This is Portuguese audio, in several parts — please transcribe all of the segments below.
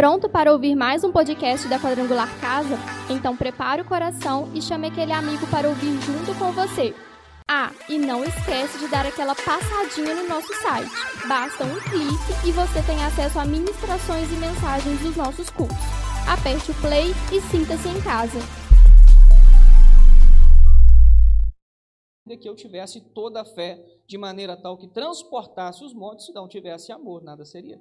Pronto para ouvir mais um podcast da Quadrangular Casa? Então prepare o coração e chame aquele amigo para ouvir junto com você. Ah, e não esquece de dar aquela passadinha no nosso site. Basta um clique e você tem acesso a ministrações e mensagens dos nossos cursos. Aperte o play e sinta-se em casa. que eu tivesse toda a fé de maneira tal que transportasse os montes, se não tivesse amor, nada seria.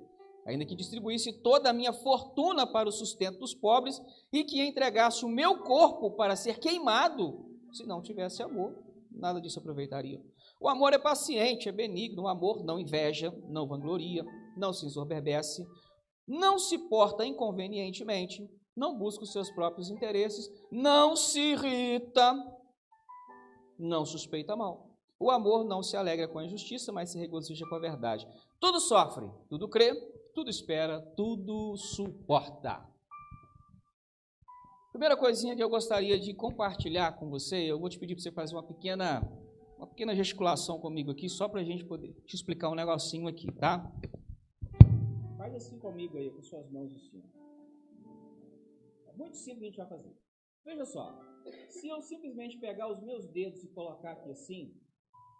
Ainda que distribuísse toda a minha fortuna para o sustento dos pobres e que entregasse o meu corpo para ser queimado, se não tivesse amor, nada disso aproveitaria. O amor é paciente, é benigno, o amor não inveja, não vangloria, não se ensoberbece, não se porta inconvenientemente, não busca os seus próprios interesses, não se irrita, não suspeita mal. O amor não se alegra com a injustiça, mas se regozija com a verdade. Tudo sofre, tudo crê, tudo espera, tudo suporta. Primeira coisinha que eu gostaria de compartilhar com você, eu vou te pedir para você fazer uma pequena, uma pequena gesticulação comigo aqui, só para a gente poder te explicar um negocinho aqui, tá? Faz assim comigo aí, com suas mãos assim. É muito simples a gente vai fazer. Veja só, se eu simplesmente pegar os meus dedos e colocar aqui assim,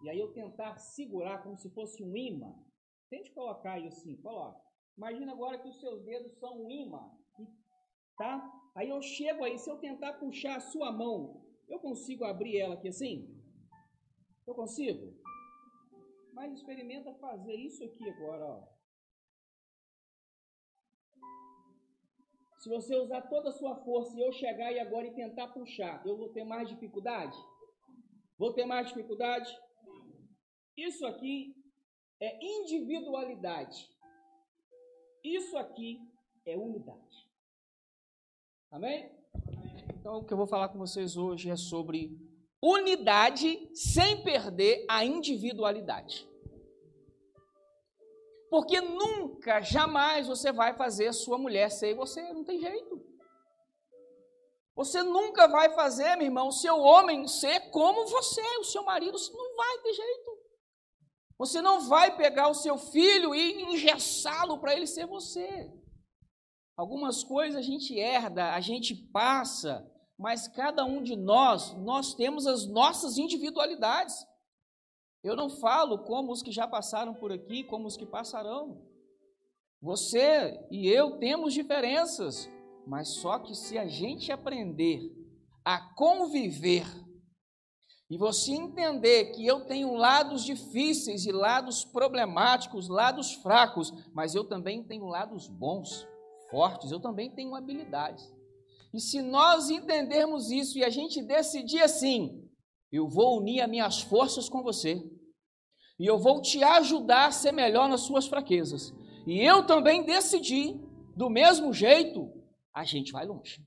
e aí eu tentar segurar como se fosse um imã, tente colocar aí assim, coloca. Imagina agora que os seus dedos são um imã, tá? Aí eu chego aí, se eu tentar puxar a sua mão, eu consigo abrir ela aqui assim? Eu consigo? Mas experimenta fazer isso aqui agora, ó. Se você usar toda a sua força e eu chegar e agora e tentar puxar, eu vou ter mais dificuldade? Vou ter mais dificuldade? Isso aqui é individualidade. Isso aqui é unidade. Amém? Então, o que eu vou falar com vocês hoje é sobre unidade sem perder a individualidade. Porque nunca, jamais você vai fazer sua mulher ser você, não tem jeito. Você nunca vai fazer, meu irmão, o seu homem ser como você, o seu marido, não vai ter jeito. Você não vai pegar o seu filho e engessá-lo para ele ser você. Algumas coisas a gente herda, a gente passa, mas cada um de nós, nós temos as nossas individualidades. Eu não falo como os que já passaram por aqui, como os que passarão. Você e eu temos diferenças, mas só que se a gente aprender a conviver e você entender que eu tenho lados difíceis e lados problemáticos, lados fracos, mas eu também tenho lados bons, fortes, eu também tenho habilidades. E se nós entendermos isso e a gente decidir assim, eu vou unir as minhas forças com você. E eu vou te ajudar a ser melhor nas suas fraquezas. E eu também decidi, do mesmo jeito, a gente vai longe.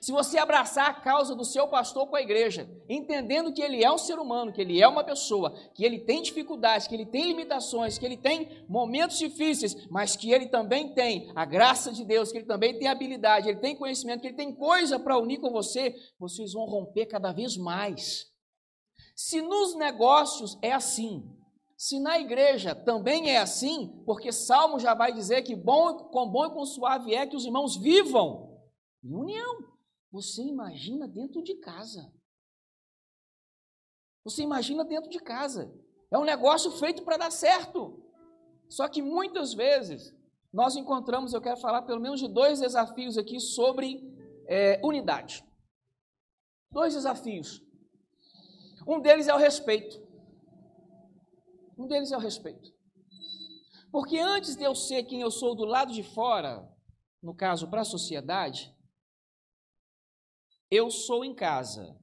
Se você abraçar a causa do seu pastor com a igreja, entendendo que ele é um ser humano, que ele é uma pessoa, que ele tem dificuldades, que ele tem limitações, que ele tem momentos difíceis, mas que ele também tem a graça de Deus, que ele também tem habilidade, ele tem conhecimento, que ele tem coisa para unir com você, vocês vão romper cada vez mais. Se nos negócios é assim, se na igreja também é assim, porque Salmo já vai dizer que bom, com bom e com suave é que os irmãos vivam em união. Você imagina dentro de casa. Você imagina dentro de casa. É um negócio feito para dar certo. Só que muitas vezes nós encontramos, eu quero falar pelo menos de dois desafios aqui sobre é, unidade. Dois desafios. Um deles é o respeito. Um deles é o respeito. Porque antes de eu ser quem eu sou do lado de fora, no caso para a sociedade, eu sou em casa.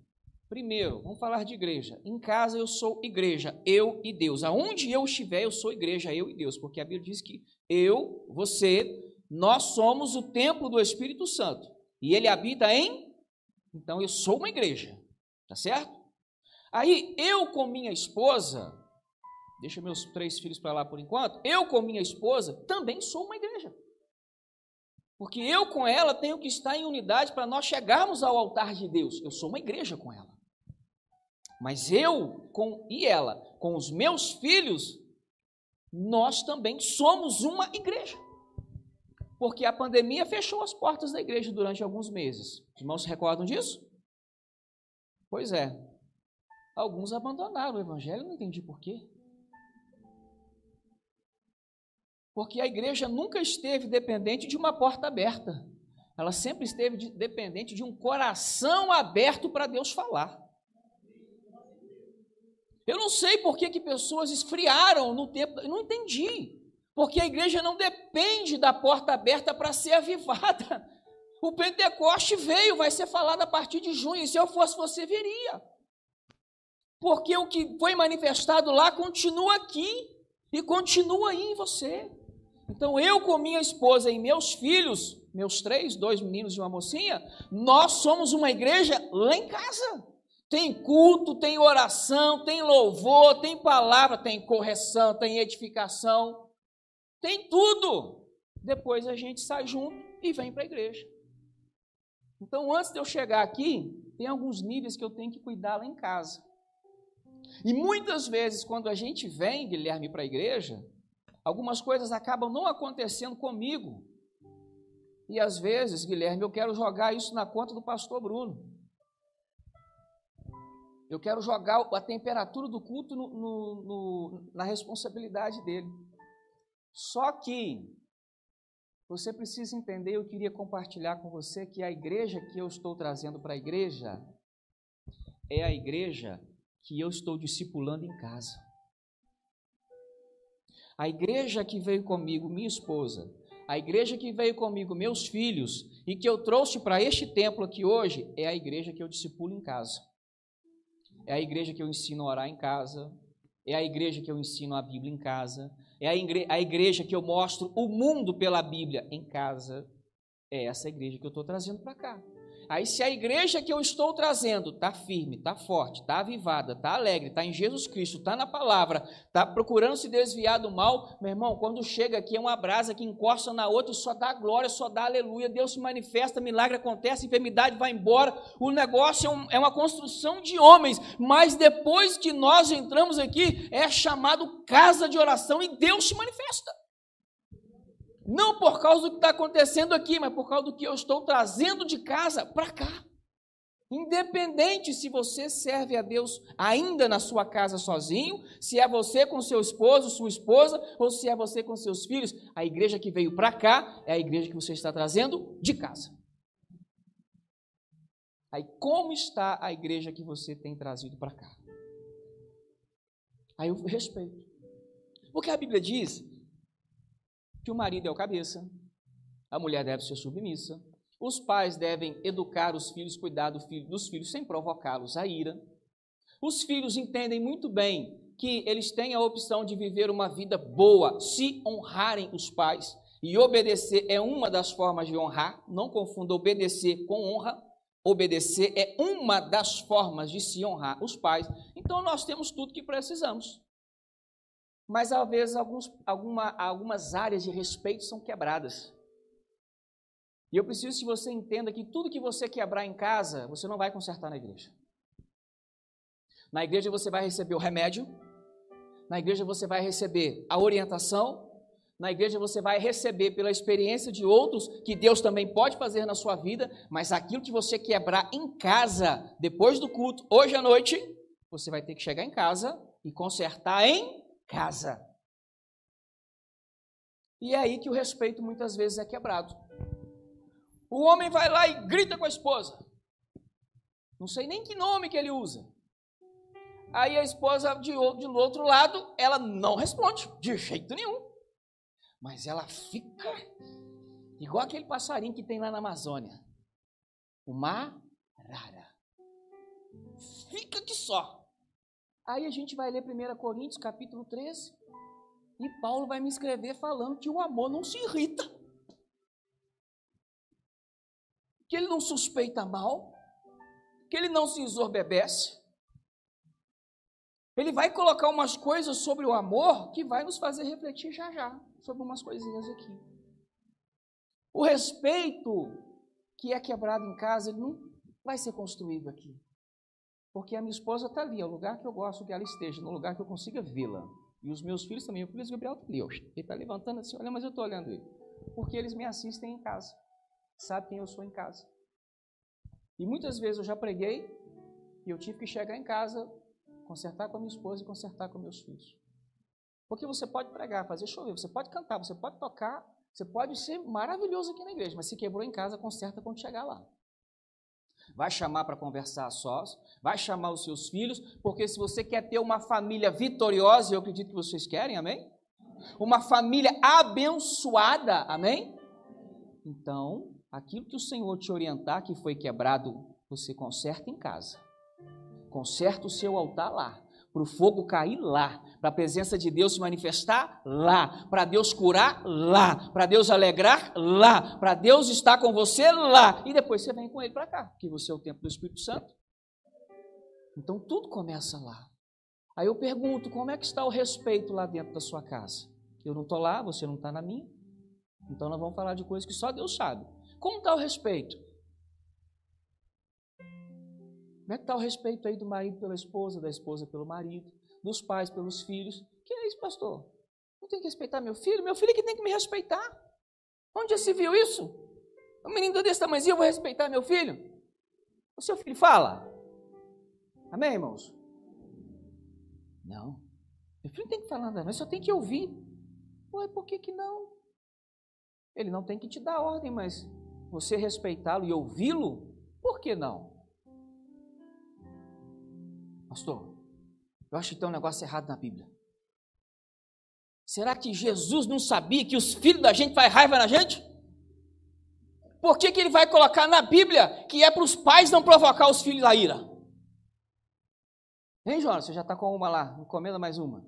Primeiro, vamos falar de igreja. Em casa eu sou igreja, eu e Deus. Aonde eu estiver, eu sou igreja, eu e Deus, porque a Bíblia diz que eu, você, nós somos o templo do Espírito Santo e ele habita em. Então eu sou uma igreja, tá certo? Aí eu com minha esposa, deixa meus três filhos para lá por enquanto, eu com minha esposa também sou uma igreja. Porque eu com ela tenho que estar em unidade para nós chegarmos ao altar de Deus. Eu sou uma igreja com ela. Mas eu com e ela, com os meus filhos, nós também somos uma igreja. porque a pandemia fechou as portas da igreja durante alguns meses. Os irmãos se recordam disso? Pois é. Alguns abandonaram o evangelho, não entendi por Porque a igreja nunca esteve dependente de uma porta aberta. Ela sempre esteve de, dependente de um coração aberto para Deus falar. Eu não sei por que, que pessoas esfriaram no tempo, eu não entendi. Porque a igreja não depende da porta aberta para ser avivada. O Pentecoste veio, vai ser falado a partir de junho. E se eu fosse você, veria. Porque o que foi manifestado lá continua aqui e continua aí em você. Então eu com minha esposa e meus filhos, meus três, dois meninos e uma mocinha, nós somos uma igreja lá em casa. Tem culto, tem oração, tem louvor, tem palavra, tem correção, tem edificação, tem tudo. Depois a gente sai junto e vem para a igreja. Então, antes de eu chegar aqui, tem alguns níveis que eu tenho que cuidar lá em casa. E muitas vezes, quando a gente vem, Guilherme, para a igreja, algumas coisas acabam não acontecendo comigo. E às vezes, Guilherme, eu quero jogar isso na conta do pastor Bruno. Eu quero jogar a temperatura do culto no, no, no, na responsabilidade dele. Só que você precisa entender, eu queria compartilhar com você que a igreja que eu estou trazendo para a igreja é a igreja que eu estou discipulando em casa. A igreja que veio comigo, minha esposa, a igreja que veio comigo, meus filhos, e que eu trouxe para este templo aqui hoje, é a igreja que eu discipulo em casa. É a igreja que eu ensino a orar em casa, é a igreja que eu ensino a Bíblia em casa, é a igreja, que eu mostro o mundo pela Bíblia em casa. É essa igreja que eu estou trazendo para cá. Aí, se a igreja que eu estou trazendo está firme, está forte, está avivada, está alegre, está em Jesus Cristo, está na palavra, está procurando se desviar do mal, meu irmão, quando chega aqui é uma brasa que encosta na outra, só dá glória, só dá aleluia, Deus se manifesta, milagre acontece, enfermidade vai embora. O negócio é, um, é uma construção de homens, mas depois que nós entramos aqui, é chamado casa de oração e Deus se manifesta. Não por causa do que está acontecendo aqui, mas por causa do que eu estou trazendo de casa para cá. Independente se você serve a Deus ainda na sua casa sozinho, se é você com seu esposo, sua esposa, ou se é você com seus filhos, a igreja que veio para cá é a igreja que você está trazendo de casa. Aí, como está a igreja que você tem trazido para cá? Aí eu respeito. Porque a Bíblia diz que o marido é o cabeça, a mulher deve ser submissa, os pais devem educar os filhos, cuidar do filho, dos filhos sem provocá-los à ira. Os filhos entendem muito bem que eles têm a opção de viver uma vida boa se honrarem os pais. E obedecer é uma das formas de honrar, não confunda obedecer com honra. Obedecer é uma das formas de se honrar os pais. Então nós temos tudo que precisamos mas às vezes alguns, alguma, algumas áreas de respeito são quebradas. E eu preciso que você entenda que tudo que você quebrar em casa, você não vai consertar na igreja. Na igreja você vai receber o remédio, na igreja você vai receber a orientação, na igreja você vai receber pela experiência de outros que Deus também pode fazer na sua vida, mas aquilo que você quebrar em casa, depois do culto, hoje à noite, você vai ter que chegar em casa e consertar em casa. E é aí que o respeito muitas vezes é quebrado. O homem vai lá e grita com a esposa. Não sei nem que nome que ele usa. Aí a esposa de, de outro lado, ela não responde de jeito nenhum. Mas ela fica igual aquele passarinho que tem lá na Amazônia. Uma rara. Fica que só. Aí a gente vai ler 1 Coríntios capítulo 13, e Paulo vai me escrever falando que o amor não se irrita. Que ele não suspeita mal, que ele não se exorbebece. Ele vai colocar umas coisas sobre o amor que vai nos fazer refletir já já sobre umas coisinhas aqui. O respeito que é quebrado em casa, ele não vai ser construído aqui. Porque a minha esposa está ali, é o lugar que eu gosto que ela esteja, no lugar que eu consiga vê-la. E os meus filhos também, o filho Gabriel está ali, ele está levantando assim, olha, mas eu estou olhando ele. Porque eles me assistem em casa. Sabe quem eu sou em casa. E muitas vezes eu já preguei e eu tive que chegar em casa, consertar com a minha esposa e consertar com meus filhos. Porque você pode pregar, fazer chover, você pode cantar, você pode tocar, você pode ser maravilhoso aqui na igreja, mas se quebrou em casa, conserta quando chegar lá. Vai chamar para conversar sós, vai chamar os seus filhos, porque se você quer ter uma família vitoriosa, eu acredito que vocês querem, amém? Uma família abençoada, amém? Então, aquilo que o Senhor te orientar que foi quebrado, você conserta em casa. Conserta o seu altar lá para o fogo cair lá, para a presença de Deus se manifestar lá, para Deus curar lá, para Deus alegrar lá, para Deus estar com você lá, e depois você vem com ele para cá, que você é o templo do Espírito Santo. Então tudo começa lá. Aí eu pergunto, como é que está o respeito lá dentro da sua casa? Eu não estou lá, você não está na minha. Então nós vamos falar de coisas que só Deus sabe. Como está o respeito? É está o respeito aí do marido pela esposa, da esposa pelo marido, dos pais pelos filhos? Que é isso, pastor? Não tem que respeitar meu filho? Meu filho é que tem que me respeitar. Onde já se viu isso? Um menino desse tamanhozinho, eu vou respeitar meu filho? O seu filho fala? Amém, irmãos? Não. Meu filho não tem que falar nada, mas só tem que ouvir. Ué, por que, que não? Ele não tem que te dar ordem, mas você respeitá-lo e ouvi-lo, por que não? Pastor, eu acho que tem um negócio errado na Bíblia. Será que Jesus não sabia que os filhos da gente fazem raiva na gente? Por que, que ele vai colocar na Bíblia que é para os pais não provocar os filhos a ira? Hein, Jonas? Você já está com uma lá, encomenda mais uma.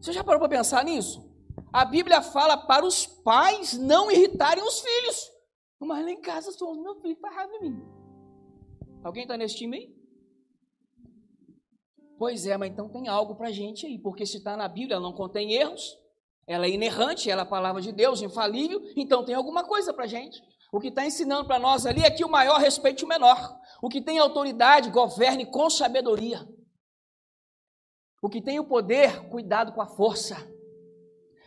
Você já parou para pensar nisso? A Bíblia fala para os pais não irritarem os filhos. Mas lá em casa são os meus filhos faz raiva de mim. Alguém está nesse time aí? Pois é, mas então tem algo para a gente aí, porque se está na Bíblia, ela não contém erros, ela é inerrante, ela é a palavra de Deus, infalível, então tem alguma coisa para a gente. O que está ensinando para nós ali é que o maior respeite o menor. O que tem autoridade, governe com sabedoria. O que tem o poder, cuidado com a força.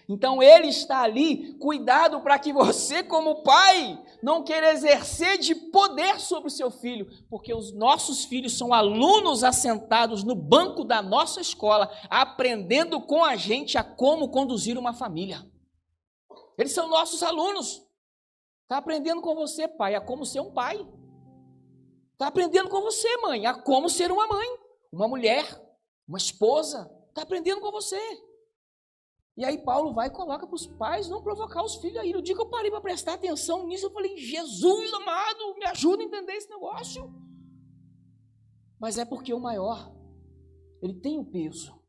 Então ele está ali, cuidado para que você, como pai, não queira exercer de poder sobre o seu filho, porque os nossos filhos são alunos assentados no banco da nossa escola, aprendendo com a gente a como conduzir uma família. Eles são nossos alunos. Está aprendendo com você, pai, a como ser um pai. Está aprendendo com você, mãe, a como ser uma mãe, uma mulher, uma esposa. Está aprendendo com você. E aí Paulo vai e coloca para os pais não provocar os filhos aí. No dia que eu parei para prestar atenção nisso, eu falei, Jesus amado, me ajuda a entender esse negócio. Mas é porque o maior, ele tem o peso,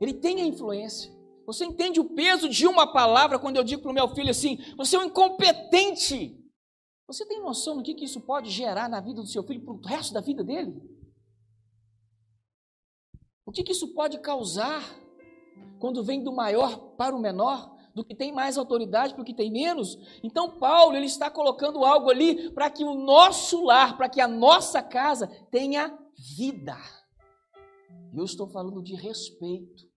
ele tem a influência. Você entende o peso de uma palavra quando eu digo para o meu filho assim, você é um incompetente. Você tem noção do que, que isso pode gerar na vida do seu filho para o resto da vida dele? O que, que isso pode causar quando vem do maior para o menor, do que tem mais autoridade para o que tem menos. Então Paulo ele está colocando algo ali para que o nosso lar, para que a nossa casa tenha vida. Eu estou falando de respeito.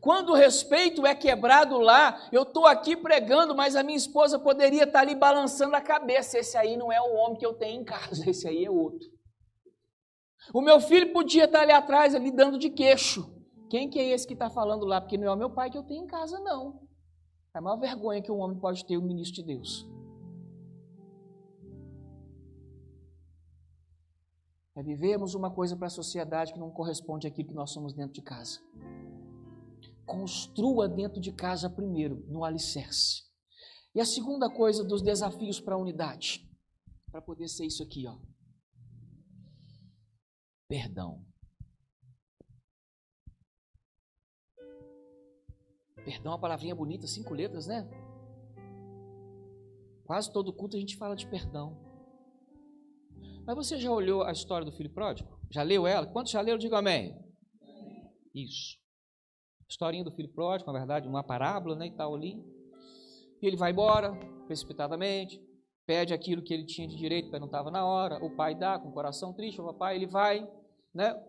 Quando o respeito é quebrado lá, eu estou aqui pregando, mas a minha esposa poderia estar ali balançando a cabeça. Esse aí não é o homem que eu tenho em casa, esse aí é outro. O meu filho podia estar ali atrás, ali dando de queixo. Quem que é esse que está falando lá? Porque não é o meu pai que eu tenho em casa, não. É a maior vergonha que um homem pode ter, o um ministro de Deus. É vivermos uma coisa para a sociedade que não corresponde àquilo que nós somos dentro de casa. Construa dentro de casa primeiro, no alicerce. E a segunda coisa dos desafios para a unidade, para poder ser isso aqui, ó. Perdão. Perdão, uma palavrinha bonita, cinco letras, né? Quase todo culto a gente fala de perdão. Mas você já olhou a história do filho pródigo? Já leu ela? Quantos já leram? Diga amém. Isso. Historinha do filho pródigo, na verdade, uma parábola, né, e tal ali. E ele vai embora, precipitadamente, pede aquilo que ele tinha de direito, mas não estava na hora. O pai dá, com o coração triste, o papai, ele vai, né,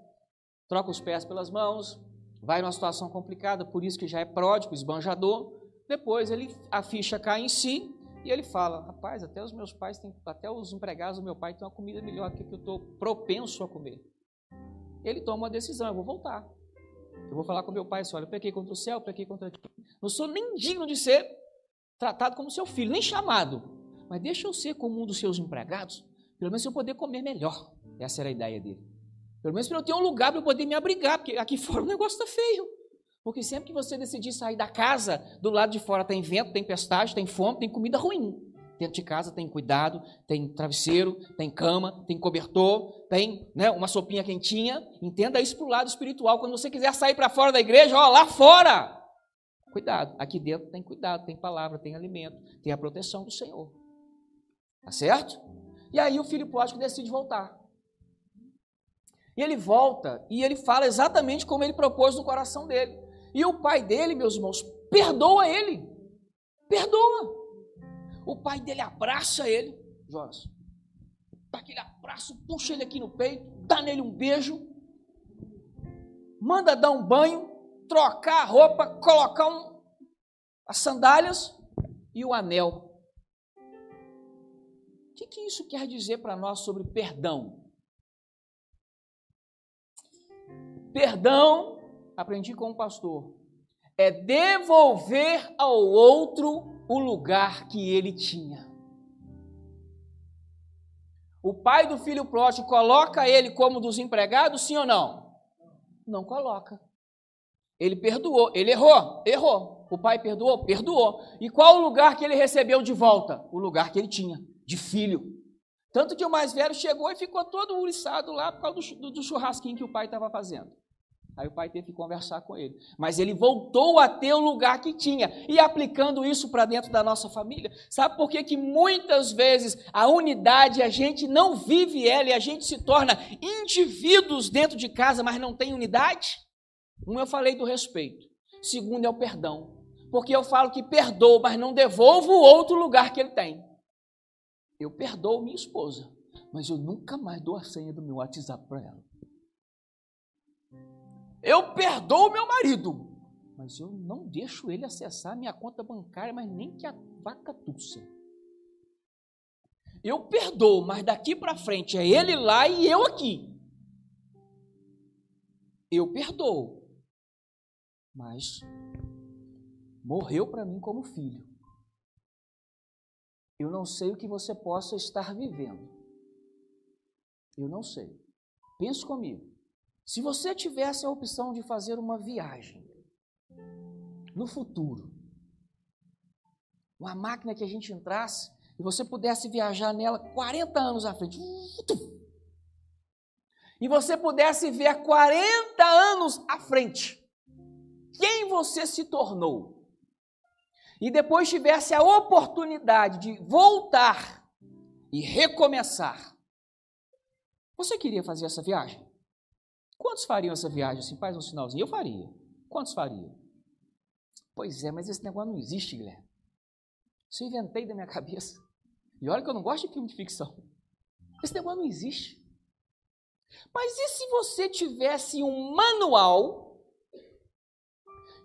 troca os pés pelas mãos, vai numa situação complicada, por isso que já é pródigo, esbanjador, depois ele a ficha cai em si e ele fala: Rapaz, até os meus pais têm, até os empregados do meu pai têm uma comida melhor que, que eu estou propenso a comer. Ele toma uma decisão: eu vou voltar. Eu vou falar com meu pai assim: olha, eu pequei contra o céu, pequei contra ti. Não sou nem digno de ser tratado como seu filho, nem chamado. Mas deixa eu ser como um dos seus empregados, pelo menos eu poder comer melhor. Essa era a ideia dele. Pelo menos para eu ter um lugar para eu poder me abrigar, porque aqui fora o negócio está feio. Porque sempre que você decidir sair da casa, do lado de fora tem vento, tem pestagem, tem fome, tem comida ruim. Dentro de casa tem cuidado, tem travesseiro, tem cama, tem cobertor, tem né, uma sopinha quentinha. Entenda isso para o lado espiritual. Quando você quiser sair para fora da igreja, ó, lá fora. Cuidado. Aqui dentro tem cuidado, tem palavra, tem alimento, tem a proteção do Senhor. Tá certo? E aí o filho pródigo decide voltar. E ele volta e ele fala exatamente como ele propôs no coração dele. E o pai dele, meus irmãos, perdoa ele. Perdoa. O pai dele abraça ele, Jonas. Dá aquele abraço, puxa ele aqui no peito, dá nele um beijo, manda dar um banho, trocar a roupa, colocar um, as sandálias e o anel. O que, que isso quer dizer para nós sobre perdão? Perdão aprendi com um pastor, é devolver ao outro o lugar que ele tinha. O pai do filho pródigo coloca ele como dos empregados, sim ou não? Não coloca. Ele perdoou, ele errou, errou. O pai perdoou, perdoou. E qual o lugar que ele recebeu de volta? O lugar que ele tinha, de filho. Tanto que o mais velho chegou e ficou todo uriçado lá por causa do, do churrasquinho que o pai estava fazendo. Aí o pai teve que conversar com ele. Mas ele voltou a ter o lugar que tinha. E aplicando isso para dentro da nossa família. Sabe por que, que muitas vezes a unidade, a gente não vive ela e a gente se torna indivíduos dentro de casa, mas não tem unidade? Um, eu falei do respeito. Segundo, é o perdão. Porque eu falo que perdoo, mas não devolvo o outro lugar que ele tem. Eu perdoo minha esposa, mas eu nunca mais dou a senha do meu WhatsApp para ela. Eu perdoo meu marido, mas eu não deixo ele acessar minha conta bancária, mas nem que a vaca tussa. Eu perdoo, mas daqui para frente é ele lá e eu aqui. Eu perdoo, mas morreu para mim como filho. Eu não sei o que você possa estar vivendo. Eu não sei. Pense comigo. Se você tivesse a opção de fazer uma viagem no futuro, uma máquina que a gente entrasse e você pudesse viajar nela 40 anos à frente, e você pudesse ver 40 anos à frente quem você se tornou, e depois tivesse a oportunidade de voltar e recomeçar, você queria fazer essa viagem? Quantos fariam essa viagem assim? Faz um sinalzinho. Eu faria. Quantos fariam? Pois é, mas esse negócio não existe, Guilherme. Isso eu inventei da minha cabeça. E olha que eu não gosto de filme de ficção. Esse negócio não existe. Mas e se você tivesse um manual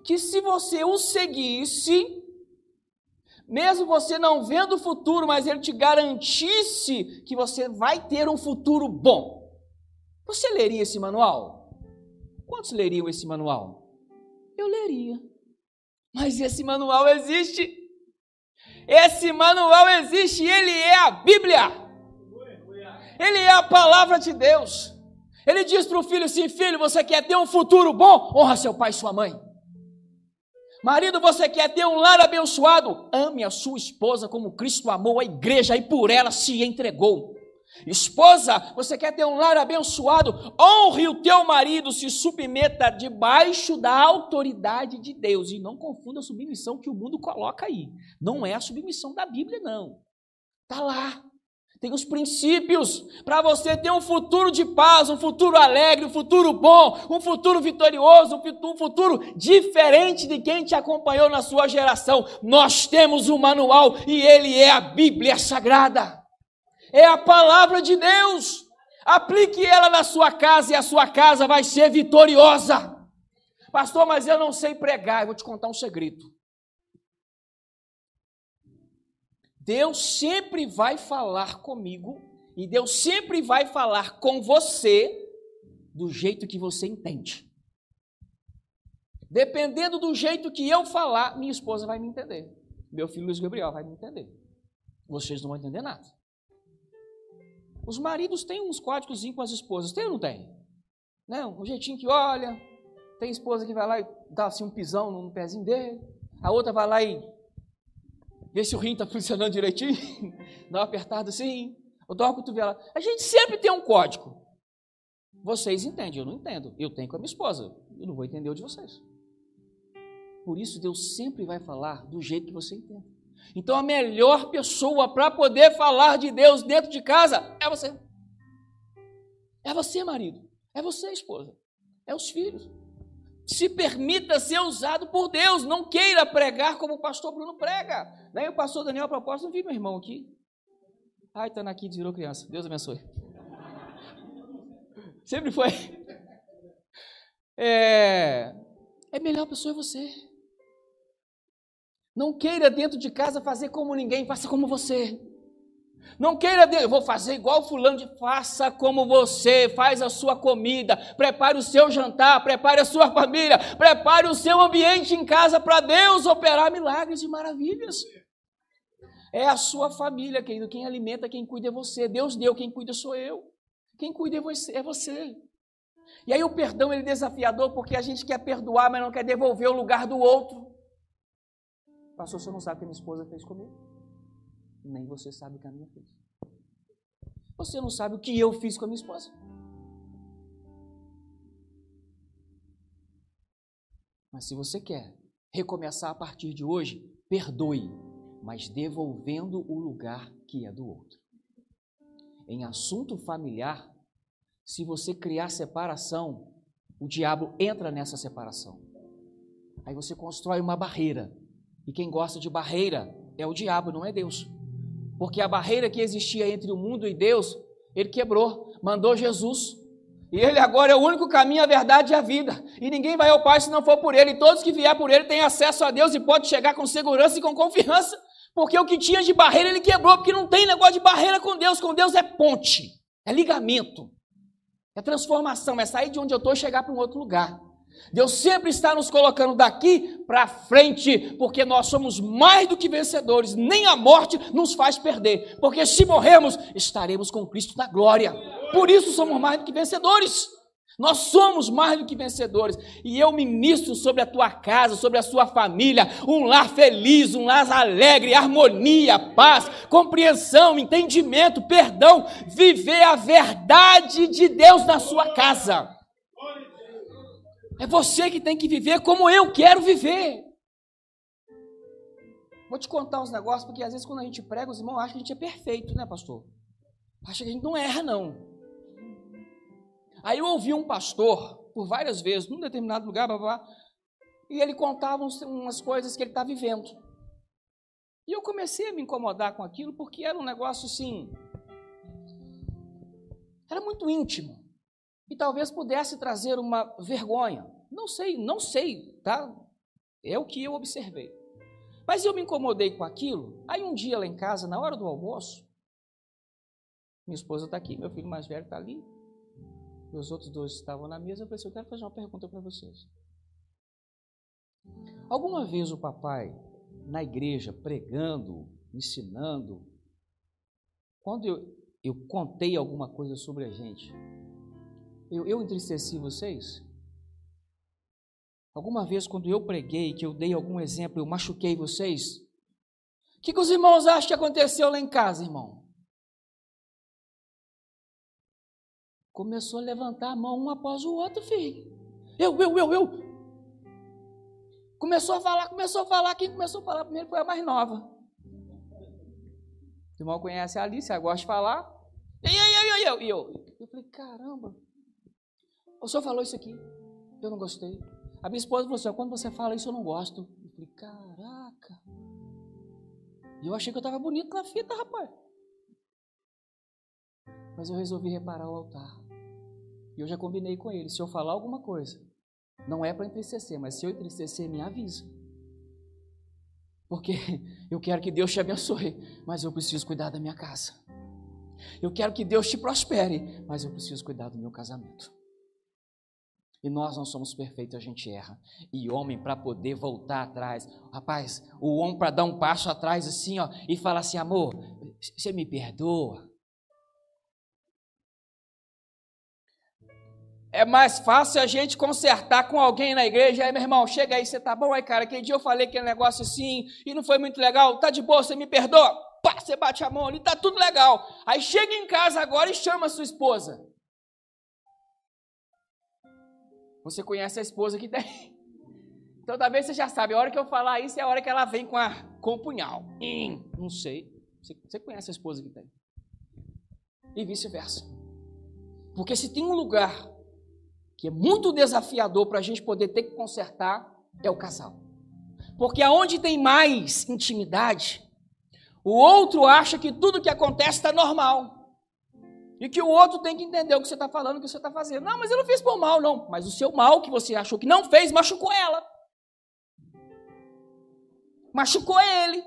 que se você o seguisse, mesmo você não vendo o futuro, mas ele te garantisse que você vai ter um futuro bom? Você leria esse manual? Quantos leriam esse manual? Eu leria. Mas esse manual existe. Esse manual existe ele é a Bíblia. Ele é a palavra de Deus. Ele diz para o filho assim: Filho, você quer ter um futuro bom? Honra seu pai e sua mãe. Marido, você quer ter um lar abençoado? Ame a sua esposa como Cristo amou a igreja e por ela se entregou. Esposa, você quer ter um lar abençoado? Honre o teu marido, se submeta debaixo da autoridade de Deus. E não confunda a submissão que o mundo coloca aí. Não é a submissão da Bíblia, não. Está lá. Tem os princípios para você ter um futuro de paz, um futuro alegre, um futuro bom, um futuro vitorioso, um futuro diferente de quem te acompanhou na sua geração. Nós temos um manual e ele é a Bíblia Sagrada é a palavra de Deus. Aplique ela na sua casa e a sua casa vai ser vitoriosa. Pastor, mas eu não sei pregar. Eu vou te contar um segredo. Deus sempre vai falar comigo e Deus sempre vai falar com você do jeito que você entende. Dependendo do jeito que eu falar, minha esposa vai me entender. Meu filho Luiz Gabriel vai me entender. Vocês não vão entender nada. Os maridos têm uns códigos com as esposas, tem ou não tem? Não, um jeitinho que olha, tem esposa que vai lá e dá assim um pisão no pezinho dele, a outra vai lá e vê se o rim está funcionando direitinho, dá uma apertada assim, ou dá uma cotovela. A gente sempre tem um código. Vocês entendem, eu não entendo. Eu tenho com a minha esposa, eu não vou entender o de vocês. Por isso Deus sempre vai falar do jeito que você entende. Então a melhor pessoa para poder falar de Deus dentro de casa é você. É você, marido. É você, esposa. É os filhos. Se permita ser usado por Deus. Não queira pregar como o pastor Bruno prega. Nem o pastor Daniel, a propósito, não vi meu irmão aqui. Ai, está aqui, desvirou criança. Deus abençoe. Sempre foi. É, é melhor a pessoa é você. Não queira dentro de casa fazer como ninguém, faça como você. Não queira, eu vou fazer igual fulano de faça como você, faz a sua comida, prepare o seu jantar, prepare a sua família, prepare o seu ambiente em casa para Deus operar milagres e maravilhas. É a sua família, querido, quem alimenta, quem cuida é você. Deus deu, quem cuida sou eu. Quem cuida é você. É e aí o perdão ele é desafiador porque a gente quer perdoar, mas não quer devolver o lugar do outro. Pastor, você não sabe o que a minha esposa fez comigo? Nem você sabe o que a minha fez. Você não sabe o que eu fiz com a minha esposa. Mas se você quer recomeçar a partir de hoje, perdoe, mas devolvendo o lugar que é do outro. Em assunto familiar, se você criar separação, o diabo entra nessa separação. Aí você constrói uma barreira e quem gosta de barreira é o diabo, não é Deus. Porque a barreira que existia entre o mundo e Deus, ele quebrou, mandou Jesus. E ele agora é o único caminho, a verdade e a vida. E ninguém vai ao Pai se não for por ele. E todos que vier por ele têm acesso a Deus e pode chegar com segurança e com confiança. Porque o que tinha de barreira ele quebrou, porque não tem negócio de barreira com Deus. Com Deus é ponte, é ligamento, é transformação, é sair de onde eu estou e chegar para um outro lugar. Deus sempre está nos colocando daqui para frente, porque nós somos mais do que vencedores, nem a morte nos faz perder, porque se morrermos, estaremos com Cristo na glória. Por isso somos mais do que vencedores. Nós somos mais do que vencedores. E eu ministro sobre a tua casa, sobre a sua família, um lar feliz, um lar alegre, harmonia, paz, compreensão, entendimento, perdão, viver a verdade de Deus na sua casa. É você que tem que viver como eu quero viver. Vou te contar uns negócios, porque às vezes quando a gente prega, os irmãos acham que a gente é perfeito, né, pastor? Acha que a gente não erra, não. Aí eu ouvi um pastor, por várias vezes, num determinado lugar, blá, blá, e ele contava umas coisas que ele está vivendo. E eu comecei a me incomodar com aquilo, porque era um negócio assim. Era muito íntimo e talvez pudesse trazer uma vergonha. Não sei, não sei, tá? É o que eu observei. Mas eu me incomodei com aquilo. Aí um dia lá em casa, na hora do almoço, minha esposa está aqui, meu filho mais velho está ali, os outros dois estavam na mesa. Eu pensei, eu quero fazer uma pergunta para vocês. Alguma vez o papai, na igreja, pregando, ensinando, quando eu, eu contei alguma coisa sobre a gente, eu, eu entristeci vocês? Alguma vez, quando eu preguei, que eu dei algum exemplo, eu machuquei vocês? O que, que os irmãos acham que aconteceu lá em casa, irmão? Começou a levantar a mão um após o outro, filho. Eu, eu, eu, eu. Começou a falar, começou a falar. Quem começou a falar primeiro foi a mais nova. O irmão conhece a Alice, ela gosta de falar. E eu, eu, eu, eu, eu. Eu falei, caramba. O senhor falou isso aqui. Eu não gostei. A minha esposa falou assim: quando você fala isso, eu não gosto. Eu falei, caraca. E eu achei que eu estava bonito na fita, rapaz. Mas eu resolvi reparar o altar. E eu já combinei com ele: se eu falar alguma coisa, não é para entristecer, mas se eu entristecer, me avisa. Porque eu quero que Deus te abençoe, mas eu preciso cuidar da minha casa. Eu quero que Deus te prospere, mas eu preciso cuidar do meu casamento. E nós não somos perfeitos, a gente erra. E homem, para poder voltar atrás, rapaz, o homem para dar um passo atrás assim, ó, e falar assim: amor, você me perdoa? É mais fácil a gente consertar com alguém na igreja. Aí, meu irmão, chega aí, você tá bom? Aí, cara, aquele dia eu falei aquele negócio assim e não foi muito legal. Tá de boa, você me perdoa? Pá, você bate a mão ali, tá tudo legal. Aí chega em casa agora e chama a sua esposa. Você conhece a esposa que tem. Então, talvez você já sabe, a hora que eu falar isso é a hora que ela vem com, a, com o punhal. Hum, não sei. Você, você conhece a esposa que tem. E vice-versa. Porque se tem um lugar que é muito desafiador para a gente poder ter que consertar, é o casal. Porque aonde tem mais intimidade, o outro acha que tudo que acontece está normal. E que o outro tem que entender o que você está falando, o que você está fazendo. Não, mas eu não fiz por mal, não. Mas o seu mal que você achou que não fez, machucou ela. Machucou ele.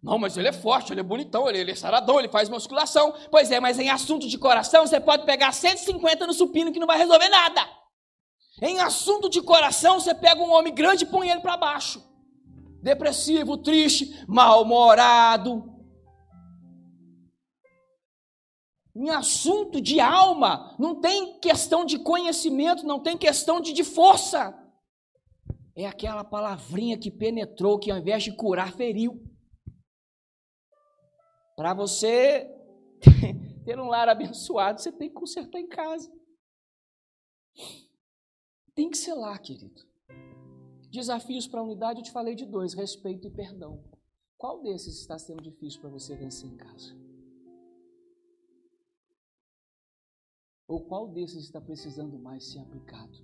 Não, mas ele é forte, ele é bonitão, ele, ele é saradão, ele faz musculação. Pois é, mas em assunto de coração, você pode pegar 150 no supino que não vai resolver nada. Em assunto de coração, você pega um homem grande e põe ele para baixo. Depressivo, triste, mal-humorado. Em assunto de alma, não tem questão de conhecimento, não tem questão de, de força. É aquela palavrinha que penetrou, que ao invés de curar, feriu. Para você ter um lar abençoado, você tem que consertar em casa. Tem que ser lá, querido. Desafios para a unidade, eu te falei de dois: respeito e perdão. Qual desses está sendo difícil para você vencer em casa? Ou qual desses está precisando mais ser aplicado?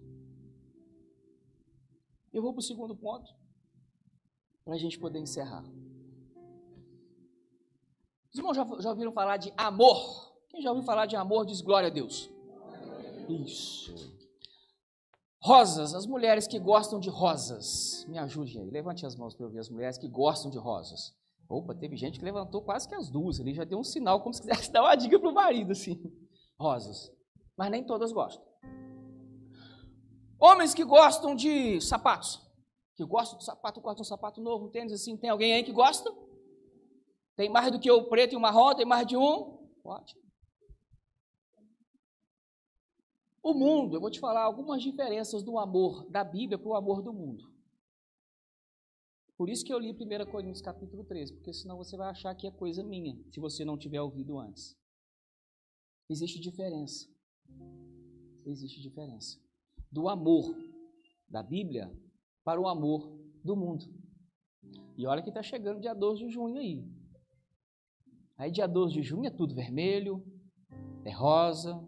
Eu vou para o segundo ponto, para a gente poder encerrar. Os irmãos já, já ouviram falar de amor? Quem já ouviu falar de amor diz glória a Deus. Isso. Rosas, as mulheres que gostam de rosas. Me ajude aí, levante as mãos para eu ver as mulheres que gostam de rosas. Opa, teve gente que levantou quase que as duas ali, já deu um sinal como se quisesse dar uma dica para o marido, assim. Rosas. Mas nem todas gostam. Homens que gostam de sapatos. Que gostam de sapato, gostam de um sapato novo, um tênis assim. Tem alguém aí que gosta? Tem mais do que o preto e o marrom? Tem mais de um? Ótimo. O mundo, eu vou te falar algumas diferenças do amor da Bíblia para o amor do mundo. Por isso que eu li 1 Coríntios capítulo 13, porque senão você vai achar que é coisa minha, se você não tiver ouvido antes. Existe diferença. Existe diferença. Do amor da Bíblia para o amor do mundo. E olha que está chegando dia 12 de junho aí. Aí dia 12 de junho é tudo vermelho, é rosa,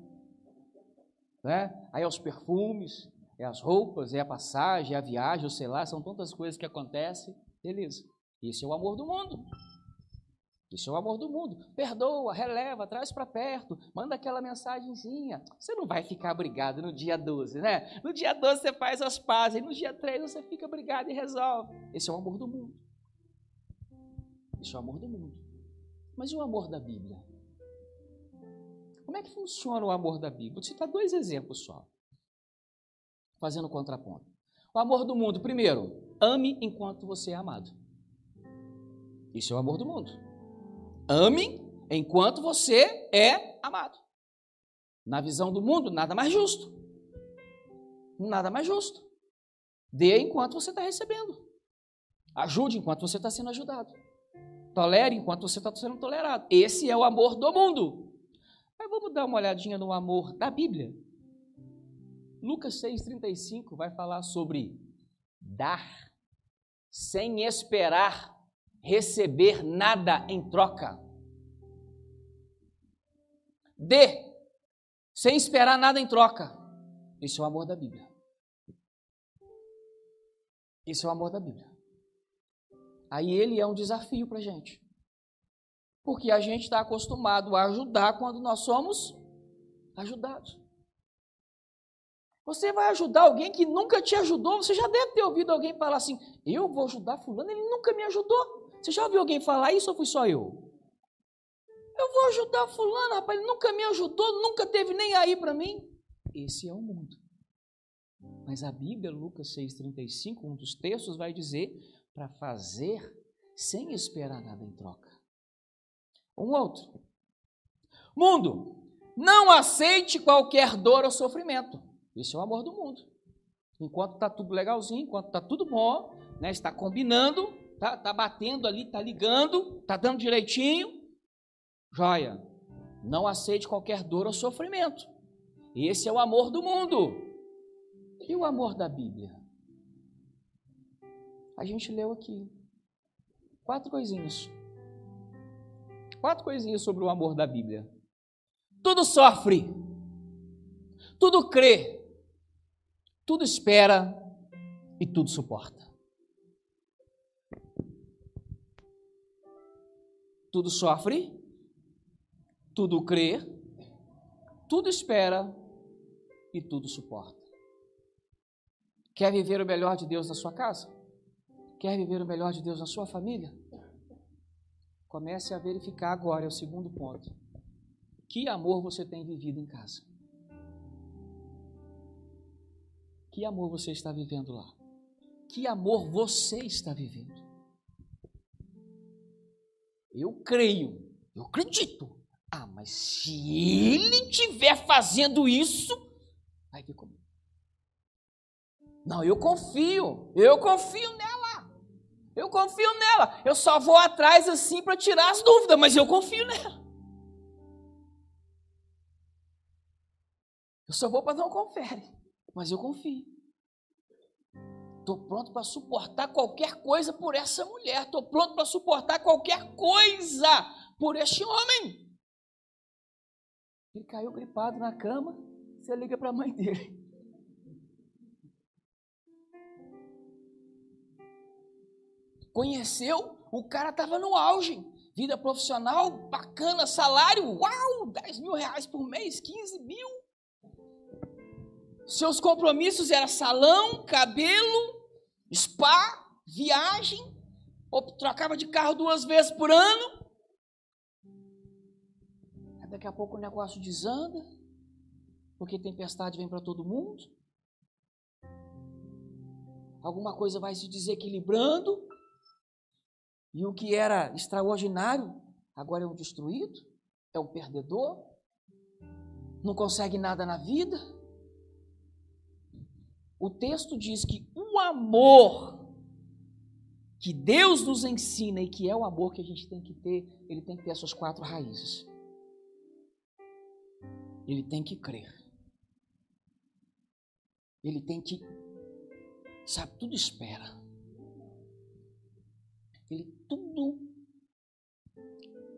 né? aí é os perfumes, é as roupas, é a passagem, é a viagem, ou sei lá, são tantas coisas que acontecem. Beleza. Isso é o amor do mundo. Isso é o amor do mundo. Perdoa, releva, traz para perto, manda aquela mensagenzinha. Você não vai ficar brigado no dia 12, né? No dia 12 você faz as pazes, no dia 3 você fica brigado e resolve. Esse é o amor do mundo. Isso é o amor do mundo. Mas e o amor da Bíblia? Como é que funciona o amor da Bíblia? Vou citar dois exemplos só, fazendo contraponto. O amor do mundo, primeiro, ame enquanto você é amado. Isso é o amor do mundo. Ame enquanto você é amado. Na visão do mundo, nada mais justo. Nada mais justo. Dê enquanto você está recebendo. Ajude enquanto você está sendo ajudado. Tolere enquanto você está sendo tolerado. Esse é o amor do mundo. Mas vamos dar uma olhadinha no amor da Bíblia. Lucas 6,35 vai falar sobre dar sem esperar receber nada em troca. Dê sem esperar nada em troca. Esse é o amor da Bíblia. Esse é o amor da Bíblia. Aí ele é um desafio para a gente. Porque a gente está acostumado a ajudar quando nós somos ajudados. Você vai ajudar alguém que nunca te ajudou. Você já deve ter ouvido alguém falar assim: Eu vou ajudar Fulano, ele nunca me ajudou. Você já ouviu alguém falar isso ou fui só eu? Eu vou ajudar Fulano, rapaz, ele nunca me ajudou, nunca teve nem aí para mim. Esse é o mundo. Mas a Bíblia, Lucas 6,35, um dos textos, vai dizer para fazer sem esperar nada em troca. Um outro. Mundo, não aceite qualquer dor ou sofrimento. Esse é o amor do mundo. Enquanto está tudo legalzinho, enquanto está tudo bom, né, está combinando, está tá batendo ali, está ligando, está dando direitinho, joia. Não aceite qualquer dor ou sofrimento. Esse é o amor do mundo. E o amor da Bíblia? A gente leu aqui. Quatro coisinhas. Quatro coisinhas sobre o amor da Bíblia. Tudo sofre, tudo crê, tudo espera e tudo suporta. Tudo sofre, tudo crê, tudo espera e tudo suporta. Quer viver o melhor de Deus na sua casa? Quer viver o melhor de Deus na sua família? Comece a verificar agora, é o segundo ponto. Que amor você tem vivido em casa? Que amor você está vivendo lá? Que amor você está vivendo? Eu creio, eu acredito. Ah, mas se ele estiver fazendo isso, vai ver comigo. Não, eu confio, eu confio nela. Eu confio nela. Eu só vou atrás assim para tirar as dúvidas, mas eu confio nela. Eu só vou para não confere, mas eu confio. Estou pronto para suportar qualquer coisa por essa mulher. Estou pronto para suportar qualquer coisa por este homem. Ele caiu gripado na cama. Você liga para a mãe dele. Conheceu, o cara estava no auge. Vida profissional, bacana, salário, uau, 10 mil reais por mês, 15 mil. Seus compromissos eram salão, cabelo, spa, viagem, trocava de carro duas vezes por ano. Daqui a pouco o negócio desanda, porque tempestade vem para todo mundo. Alguma coisa vai se desequilibrando, e o que era extraordinário agora é um destruído, é um perdedor, não consegue nada na vida. O texto diz que o amor que Deus nos ensina e que é o amor que a gente tem que ter, ele tem que ter essas quatro raízes. Ele tem que crer. Ele tem que, sabe, tudo espera. Ele tudo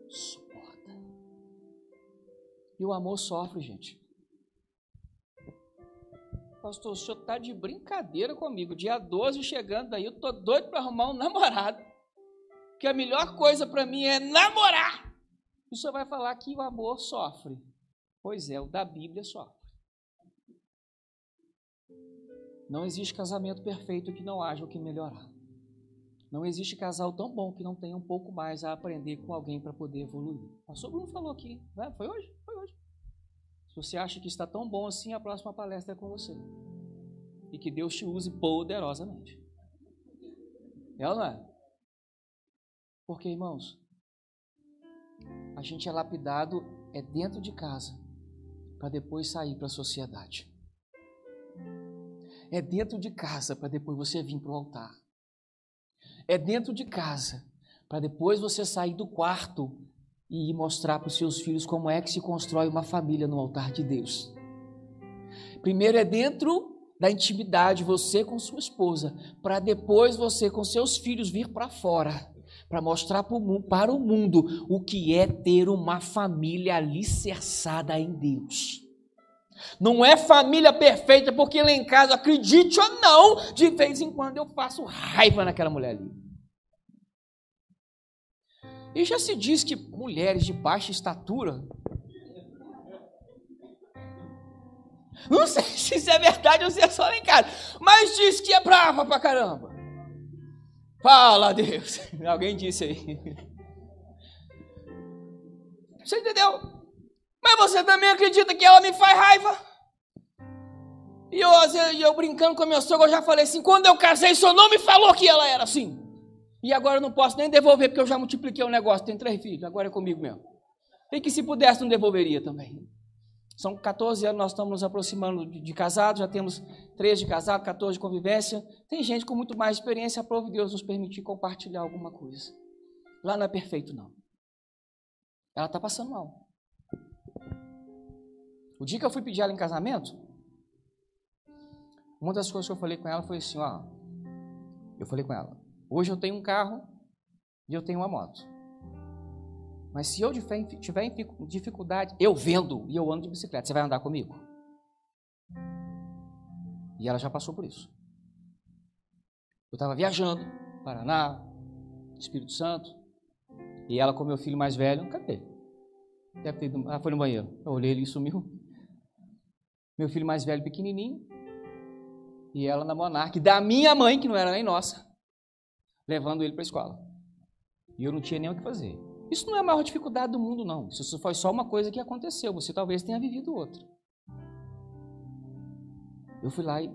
suporta. E o amor sofre, gente. Pastor, o senhor está de brincadeira comigo. Dia 12 chegando aí, eu tô doido para arrumar um namorado. Que a melhor coisa para mim é namorar. E o senhor vai falar que o amor sofre. Pois é, o da Bíblia sofre. Não existe casamento perfeito que não haja o que melhorar. Não existe casal tão bom que não tenha um pouco mais a aprender com alguém para poder evoluir. O pastor Bruno falou aqui, né? foi hoje? Se você acha que está tão bom assim, a próxima palestra é com você. E que Deus te use poderosamente. É ou não é? Porque, irmãos, a gente é lapidado é dentro de casa para depois sair para a sociedade. É dentro de casa para depois você vir para o altar. É dentro de casa para depois você sair do quarto e mostrar para os seus filhos como é que se constrói uma família no altar de Deus. Primeiro é dentro da intimidade, você com sua esposa, para depois você com seus filhos vir para fora, para mostrar para o mundo o que é ter uma família alicerçada em Deus. Não é família perfeita, porque lá em casa, acredite ou não, de vez em quando eu faço raiva naquela mulher ali. E já se diz que mulheres de baixa estatura Não sei se isso é verdade ou se é só em casa. Mas diz que é brava pra caramba. Fala, Deus. Alguém disse aí. Você entendeu? Mas você também acredita que ela me faz raiva? E eu, eu brincando com a minha sogra, eu já falei assim: quando eu casei, o senhor não me falou que ela era assim. E agora eu não posso nem devolver, porque eu já multipliquei o negócio. Tem três filhos, agora é comigo mesmo. E que se pudesse, não devolveria também. São 14 anos, nós estamos nos aproximando de, de casados, já temos 13 de casado, 14 de convivência. Tem gente com muito mais experiência, aprove Deus nos permitir compartilhar alguma coisa. Lá não é perfeito, não. Ela está passando mal. O dia que eu fui pedir ela em casamento, uma das coisas que eu falei com ela foi assim, ó. Eu falei com ela, hoje eu tenho um carro e eu tenho uma moto. Mas se eu tiver dificuldade, eu vendo e eu ando de bicicleta, você vai andar comigo? E ela já passou por isso. Eu estava viajando, Paraná, Espírito Santo, e ela com meu filho mais velho, cadê? Ah, foi no banheiro. Eu olhei ele e sumiu. Meu filho mais velho, pequenininho, e ela na Monarque, da minha mãe, que não era nem nossa, levando ele para a escola. E eu não tinha nem o que fazer. Isso não é a maior dificuldade do mundo, não. Isso foi só uma coisa que aconteceu. Você talvez tenha vivido outra. Eu fui lá e.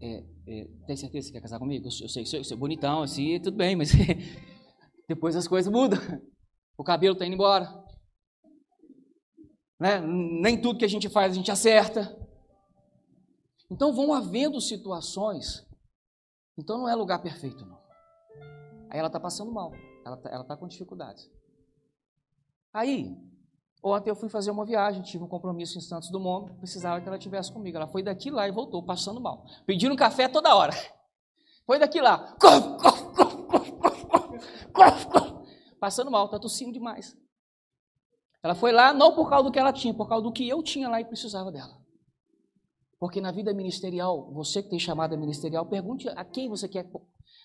É, é, tem certeza que quer casar comigo? Eu, eu sei você é bonitão, assim, tudo bem, mas depois as coisas mudam. O cabelo está indo embora. Né? Nem tudo que a gente faz a gente acerta. Então vão havendo situações. Então não é lugar perfeito, não. Aí ela está passando mal. Ela está tá com dificuldades. Aí, ontem eu fui fazer uma viagem, tive um compromisso em Santos Dumont, precisava que ela estivesse comigo. Ela foi daqui lá e voltou, passando mal. Pedindo café toda hora. Foi daqui lá. Passando mal, está tossindo demais. Ela foi lá não por causa do que ela tinha, por causa do que eu tinha lá e precisava dela. Porque na vida ministerial, você que tem chamada ministerial, pergunte a quem você quer.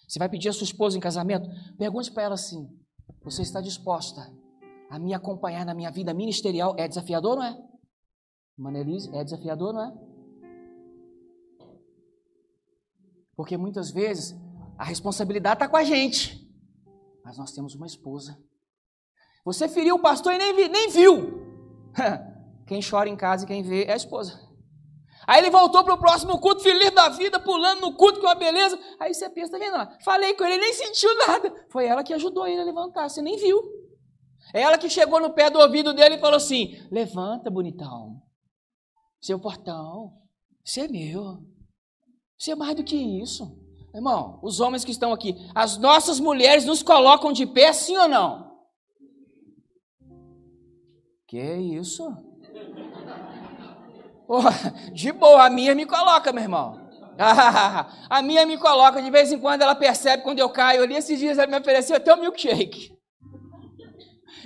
Você vai pedir a sua esposa em casamento? Pergunte para ela assim: você está disposta a me acompanhar na minha vida ministerial é desafiador, não é? Manelise, é desafiador, não é? Porque muitas vezes a responsabilidade está com a gente, mas nós temos uma esposa. Você feriu o pastor e nem, vi, nem viu. Quem chora em casa e quem vê é a esposa. Aí ele voltou para o próximo culto, feliz da vida, pulando no culto com uma beleza. Aí você pensa, tá vendo lá? Falei com ele, ele nem sentiu nada. Foi ela que ajudou ele a levantar, você nem viu. É ela que chegou no pé do ouvido dele e falou assim: Levanta, bonitão. Seu portão. Você é meu. Você é mais do que isso. Irmão, os homens que estão aqui, as nossas mulheres nos colocam de pé, sim ou não? Que isso? Oh, de boa, a minha me coloca, meu irmão. a minha me coloca, de vez em quando ela percebe quando eu caio ali. Esses dias ela me ofereceu até um milkshake.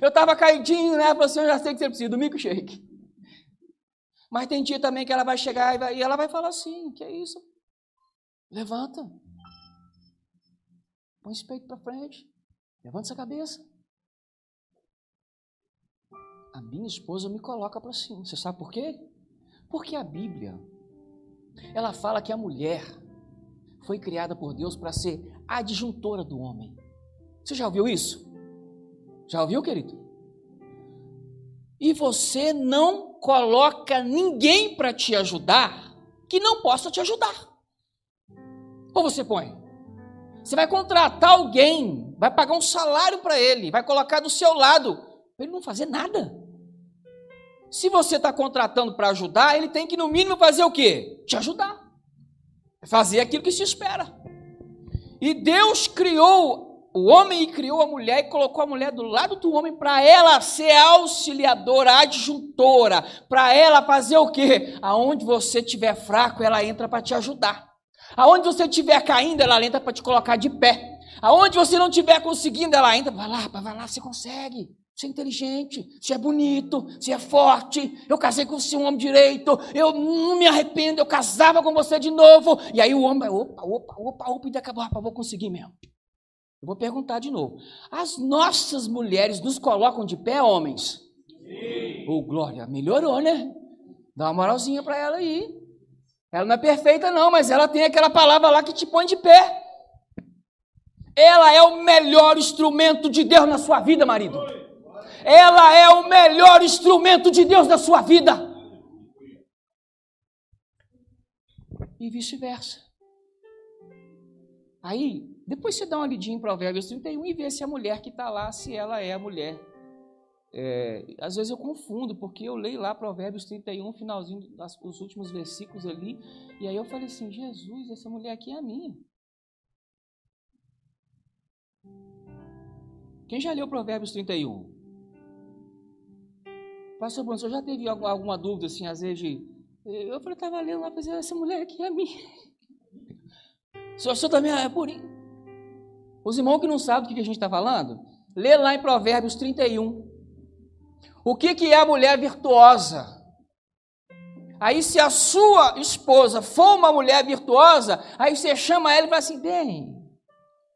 Eu estava caidinho, né? Falou assim: Eu já sei que você precisa do milkshake. Mas tem dia também que ela vai chegar e, vai, e ela vai falar assim: Que é isso? Levanta. Põe esse peito para frente. Levanta essa cabeça. A minha esposa me coloca para cima. Você sabe por quê? Porque a Bíblia, ela fala que a mulher foi criada por Deus para ser adjuntora do homem. Você já ouviu isso? Já ouviu, querido? E você não coloca ninguém para te ajudar que não possa te ajudar. Ou você põe? Você vai contratar alguém, vai pagar um salário para ele, vai colocar do seu lado, para ele não fazer nada. Se você está contratando para ajudar, ele tem que, no mínimo, fazer o quê? Te ajudar. Fazer aquilo que se espera. E Deus criou o homem criou a mulher e colocou a mulher do lado do homem para ela ser auxiliadora, adjuntora, para ela fazer o quê? Aonde você estiver fraco, ela entra para te ajudar. Aonde você estiver caindo, ela entra para te colocar de pé. Aonde você não estiver conseguindo, ela entra, vai lá, vai lá, você consegue. Você é inteligente, você é bonito, você é forte. Eu casei com você, um homem direito. Eu não me arrependo, eu casava com você de novo. E aí o homem vai, opa, opa, opa, opa, e daqui a pouco, vou conseguir mesmo. Eu vou perguntar de novo. As nossas mulheres nos colocam de pé, homens? Sim. Oh, glória, melhorou, né? Dá uma moralzinha para ela aí. Ela não é perfeita, não, mas ela tem aquela palavra lá que te põe de pé. Ela é o melhor instrumento de Deus na sua vida, marido. Ela é o melhor instrumento de Deus na sua vida. E vice-versa. Aí, depois você dá uma lidinha em Provérbios 31 e vê se a mulher que está lá, se ela é a mulher. É, às vezes eu confundo, porque eu leio lá Provérbios 31, finalzinho dos últimos versículos ali, e aí eu falei assim: Jesus, essa mulher aqui é a minha. Quem já leu Provérbios 31? Pastor Bruno, você já teve alguma dúvida, assim, às vezes, de... Eu falei, estava lendo lá, falei, essa mulher aqui é minha. O senhor também é purinho. Os irmãos que não sabem do que a gente está falando, lê lá em Provérbios 31. O que, que é a mulher virtuosa? Aí, se a sua esposa for uma mulher virtuosa, aí você chama ela e fala assim: bem,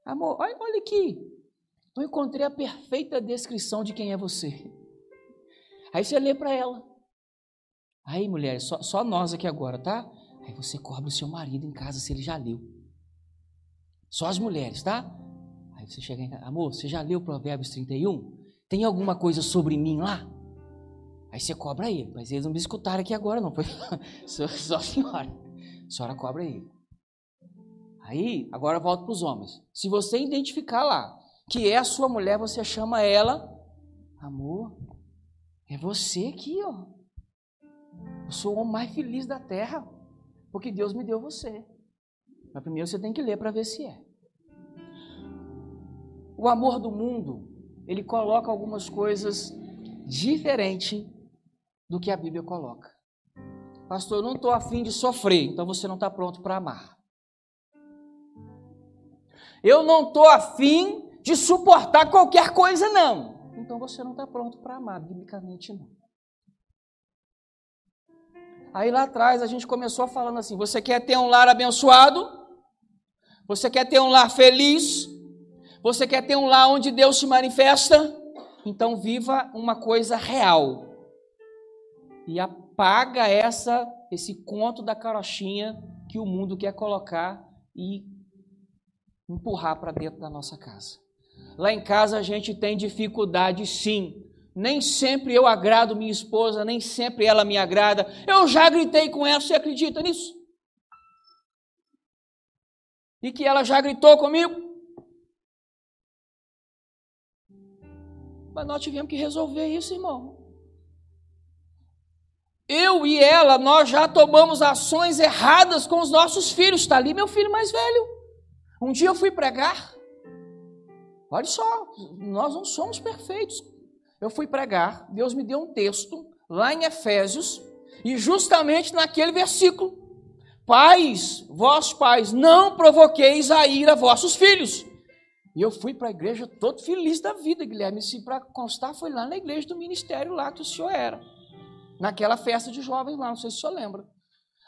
amor, olha, olha aqui, eu encontrei a perfeita descrição de quem é você. Aí você lê para ela. Aí, mulher, só, só nós aqui agora, tá? Aí você cobra o seu marido em casa se ele já leu. Só as mulheres, tá? Aí você chega em casa, amor, você já leu Provérbios 31? Tem alguma coisa sobre mim lá? Aí você cobra ele, mas eles não me escutaram aqui agora, não. Foi só a senhora. A senhora cobra ele. Aí, agora volto para os homens. Se você identificar lá que é a sua mulher, você chama ela, amor, é você aqui, ó. Eu sou o homem mais feliz da terra, porque Deus me deu você. Mas primeiro você tem que ler para ver se é. O amor do mundo, ele coloca algumas coisas diferentes do que a Bíblia coloca. Pastor, eu não estou afim de sofrer, então você não está pronto para amar. Eu não estou afim de suportar qualquer coisa, não. Então você não está pronto para amar, biblicamente não. Aí lá atrás a gente começou falando assim: você quer ter um lar abençoado? Você quer ter um lar feliz? Você quer ter um lar onde Deus se manifesta? Então viva uma coisa real. E apaga essa esse conto da carochinha que o mundo quer colocar e empurrar para dentro da nossa casa. Lá em casa a gente tem dificuldade, sim. Nem sempre eu agrado minha esposa, nem sempre ela me agrada. Eu já gritei com ela, você acredita nisso? E que ela já gritou comigo? Mas nós tivemos que resolver isso, irmão. Eu e ela, nós já tomamos ações erradas com os nossos filhos. Está ali meu filho mais velho. Um dia eu fui pregar. Olha só, nós não somos perfeitos. Eu fui pregar, Deus me deu um texto lá em Efésios, e justamente naquele versículo: Pais, vós pais, não provoqueis a ira vossos filhos. E eu fui para a igreja todo feliz da vida, Guilherme. Se para constar, foi lá na igreja do ministério lá que o senhor era. Naquela festa de jovens lá, não sei se o senhor lembra.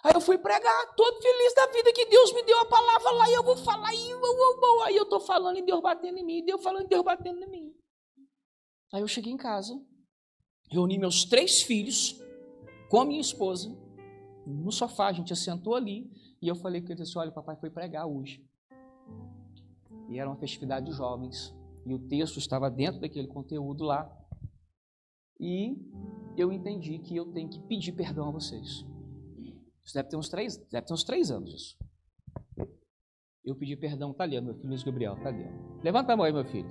Aí eu fui pregar, todo feliz da vida que Deus me deu a palavra lá e eu vou falar. E eu, eu, eu, aí eu estou falando e Deus batendo em mim, e Deus falando e Deus batendo em mim. Aí eu cheguei em casa, reuni meus três filhos com a minha esposa, no sofá, a gente assentou ali, e eu falei com ele assim: olha, papai foi pregar hoje. E era uma festividade de jovens, e o texto estava dentro daquele conteúdo lá. E eu entendi que eu tenho que pedir perdão a vocês. Isso deve ter uns três, deve ter uns três anos isso. Eu pedi perdão, tá ali, meu filho Luiz Gabriel, tá ali. Levanta a mão aí, meu filho.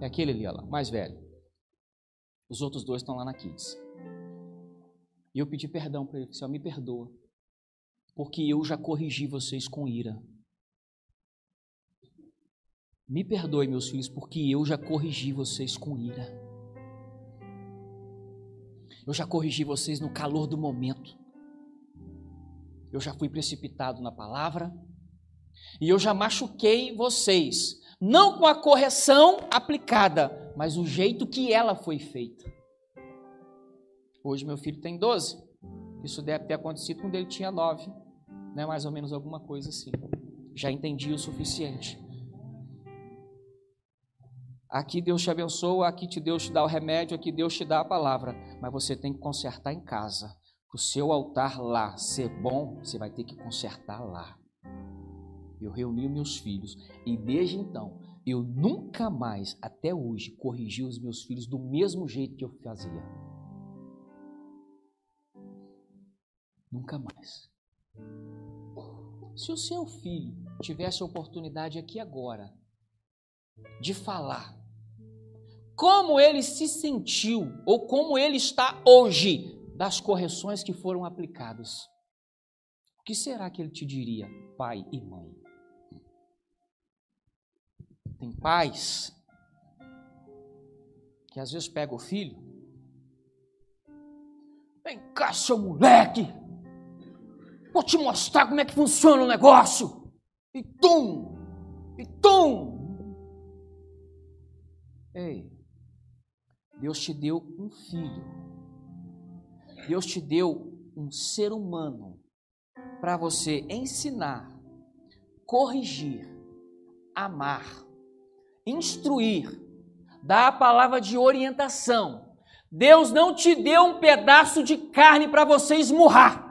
É aquele ali, ó lá, mais velho. Os outros dois estão lá na Kids. E eu pedi perdão para ele, Senhor, me perdoa. Porque eu já corrigi vocês com ira. Me perdoe, meus filhos, porque eu já corrigi vocês com ira. Eu já corrigi vocês no calor do momento eu já fui precipitado na palavra e eu já machuquei vocês, não com a correção aplicada, mas o jeito que ela foi feita. Hoje meu filho tem 12. Isso deve ter acontecido quando ele tinha 9, né? Mais ou menos alguma coisa assim. Já entendi o suficiente. Aqui Deus te abençoa, aqui te Deus te dá o remédio, aqui Deus te dá a palavra, mas você tem que consertar em casa o seu altar lá ser bom, você vai ter que consertar lá. Eu reuni meus filhos e desde então eu nunca mais, até hoje, corrigi os meus filhos do mesmo jeito que eu fazia. Nunca mais. Se o seu filho tivesse a oportunidade aqui agora de falar como ele se sentiu ou como ele está hoje das correções que foram aplicadas, o que será que ele te diria, pai e mãe? Tem pais que às vezes pega o filho. Vem cá, seu moleque! Vou te mostrar como é que funciona o negócio. E tum! E tum! Ei, Deus te deu um filho. Deus te deu um ser humano para você ensinar, corrigir, amar instruir, dar a palavra de orientação. Deus não te deu um pedaço de carne para você esmurrar.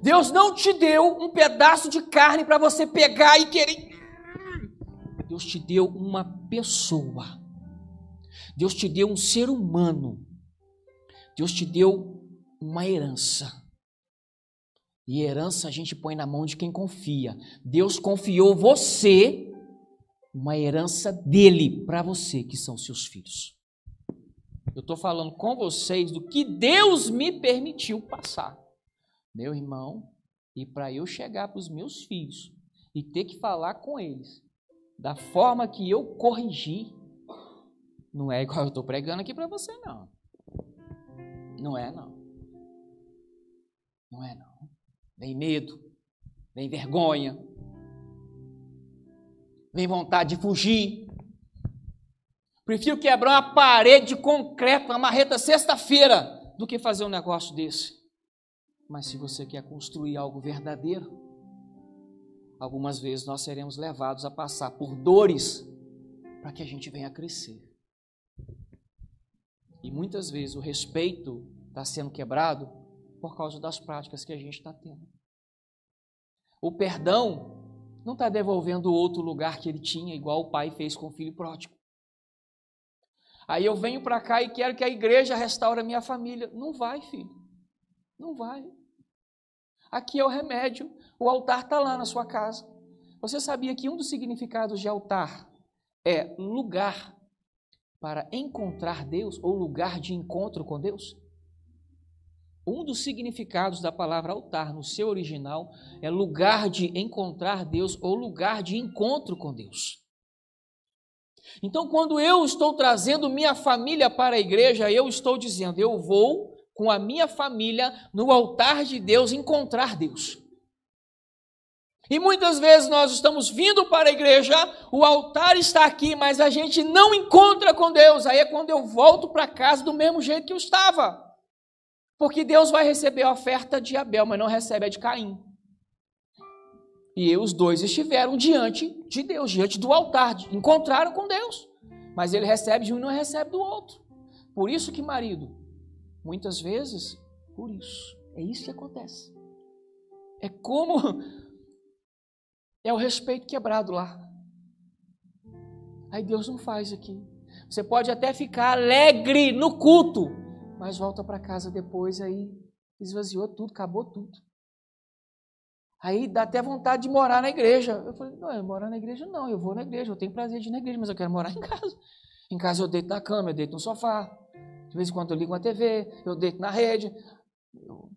Deus não te deu um pedaço de carne para você pegar e querer. Deus te deu uma pessoa. Deus te deu um ser humano. Deus te deu uma herança. E herança a gente põe na mão de quem confia. Deus confiou você, uma herança dele para você, que são seus filhos. Eu estou falando com vocês do que Deus me permitiu passar. Meu irmão, e para eu chegar para os meus filhos e ter que falar com eles da forma que eu corrigi, não é igual eu estou pregando aqui para você, não. Não é, não. Não é, não vem medo, vem vergonha, vem vontade de fugir. Prefiro quebrar uma parede de concreto, uma marreta sexta-feira, do que fazer um negócio desse. Mas se você quer construir algo verdadeiro, algumas vezes nós seremos levados a passar por dores para que a gente venha crescer. E muitas vezes o respeito está sendo quebrado por causa das práticas que a gente está tendo. O perdão não está devolvendo o outro lugar que ele tinha, igual o pai fez com o filho pródigo. Aí eu venho para cá e quero que a igreja restaure a minha família. Não vai, filho. Não vai. Aqui é o remédio. O altar está lá na sua casa. Você sabia que um dos significados de altar é lugar para encontrar Deus ou lugar de encontro com Deus? Um dos significados da palavra altar no seu original é lugar de encontrar Deus ou lugar de encontro com Deus. Então, quando eu estou trazendo minha família para a igreja, eu estou dizendo, eu vou com a minha família no altar de Deus encontrar Deus. E muitas vezes nós estamos vindo para a igreja, o altar está aqui, mas a gente não encontra com Deus. Aí é quando eu volto para casa do mesmo jeito que eu estava. Porque Deus vai receber a oferta de Abel, mas não recebe a de Caim. E os dois estiveram diante de Deus, diante do altar, encontraram com Deus. Mas ele recebe de um e não recebe do outro. Por isso que, marido, muitas vezes, por isso, é isso que acontece. É como é o respeito quebrado lá. Aí Deus não faz aqui. Você pode até ficar alegre no culto, mas volta para casa depois, aí esvaziou tudo, acabou tudo. Aí dá até vontade de morar na igreja. Eu falei, não, eu morar na igreja não, eu vou na igreja, eu tenho prazer de ir na igreja, mas eu quero morar em casa. Em casa eu deito na cama, eu deito no sofá. De vez em quando eu ligo uma TV, eu deito na rede. Eu,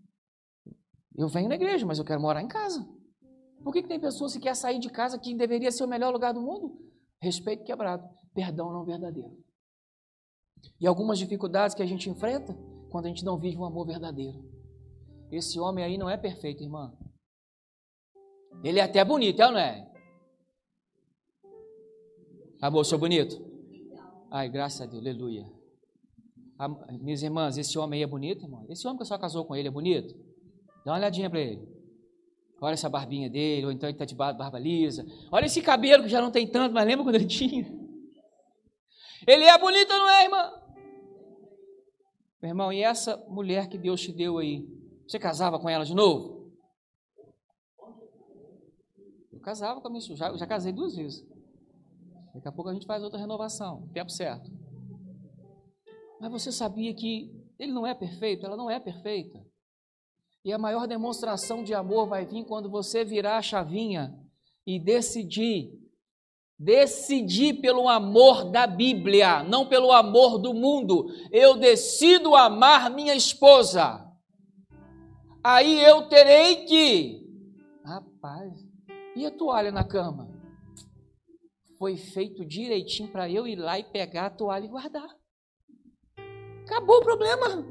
eu venho na igreja, mas eu quero morar em casa. Por que, que tem pessoas que querem sair de casa que deveria ser o melhor lugar do mundo? Respeito quebrado, perdão não verdadeiro. E algumas dificuldades que a gente enfrenta quando a gente não vive um amor verdadeiro. Esse homem aí não é perfeito, irmã. Ele é até bonito, é ou não é? Amor, sou bonito? Ai, graças a Deus, aleluia. minhas irmãs, esse homem aí é bonito, irmão? Esse homem que só casou com ele é bonito? Dá uma olhadinha para ele. Olha essa barbinha dele, ou então ele está de barba lisa. Olha esse cabelo que já não tem tanto, mas lembra quando ele tinha? Ele é bonito, não é, irmã? Meu irmão, e essa mulher que Deus te deu aí, você casava com ela de novo? Eu casava com a minha já, já casei duas vezes. Daqui a pouco a gente faz outra renovação, tempo certo. Mas você sabia que ele não é perfeito, ela não é perfeita. E a maior demonstração de amor vai vir quando você virar a chavinha e decidir Decidi pelo amor da Bíblia, não pelo amor do mundo. Eu decido amar minha esposa. Aí eu terei que. Rapaz, e a toalha na cama? Foi feito direitinho para eu ir lá e pegar a toalha e guardar. Acabou o problema.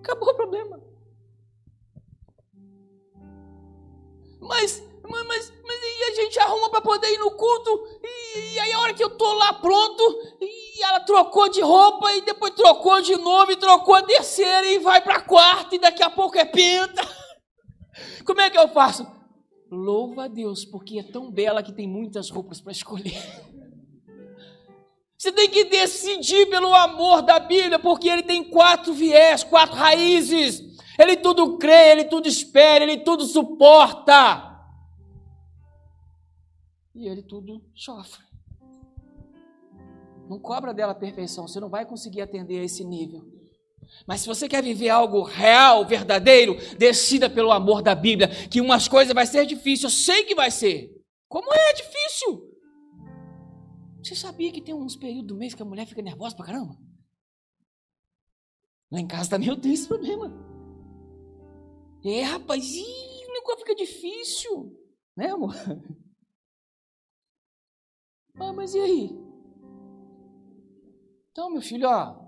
Acabou o problema. Mas mas, mas, mas e a gente arruma para poder ir no culto, e, e, aí a hora que eu tô lá pronto, e ela trocou de roupa, e depois trocou de novo, e trocou a terceira, e vai para quarta, e daqui a pouco é pinta. Como é que eu faço? Louva a Deus, porque é tão bela que tem muitas roupas para escolher. Você tem que decidir pelo amor da Bíblia, porque ele tem quatro viés, quatro raízes. Ele tudo crê, ele tudo espera, ele tudo suporta e ele tudo sofre. Não cobra dela a perfeição, você não vai conseguir atender a esse nível. Mas se você quer viver algo real, verdadeiro, decida pelo amor da Bíblia, que umas coisas vai ser difícil, eu sei que vai ser. Como é difícil? Você sabia que tem uns períodos do mês que a mulher fica nervosa pra caramba? Lá em casa também eu tenho esse problema. É, rapaz, ih, o negócio fica difícil. Né, amor? Ah, mas e aí? Então, meu filho, ó,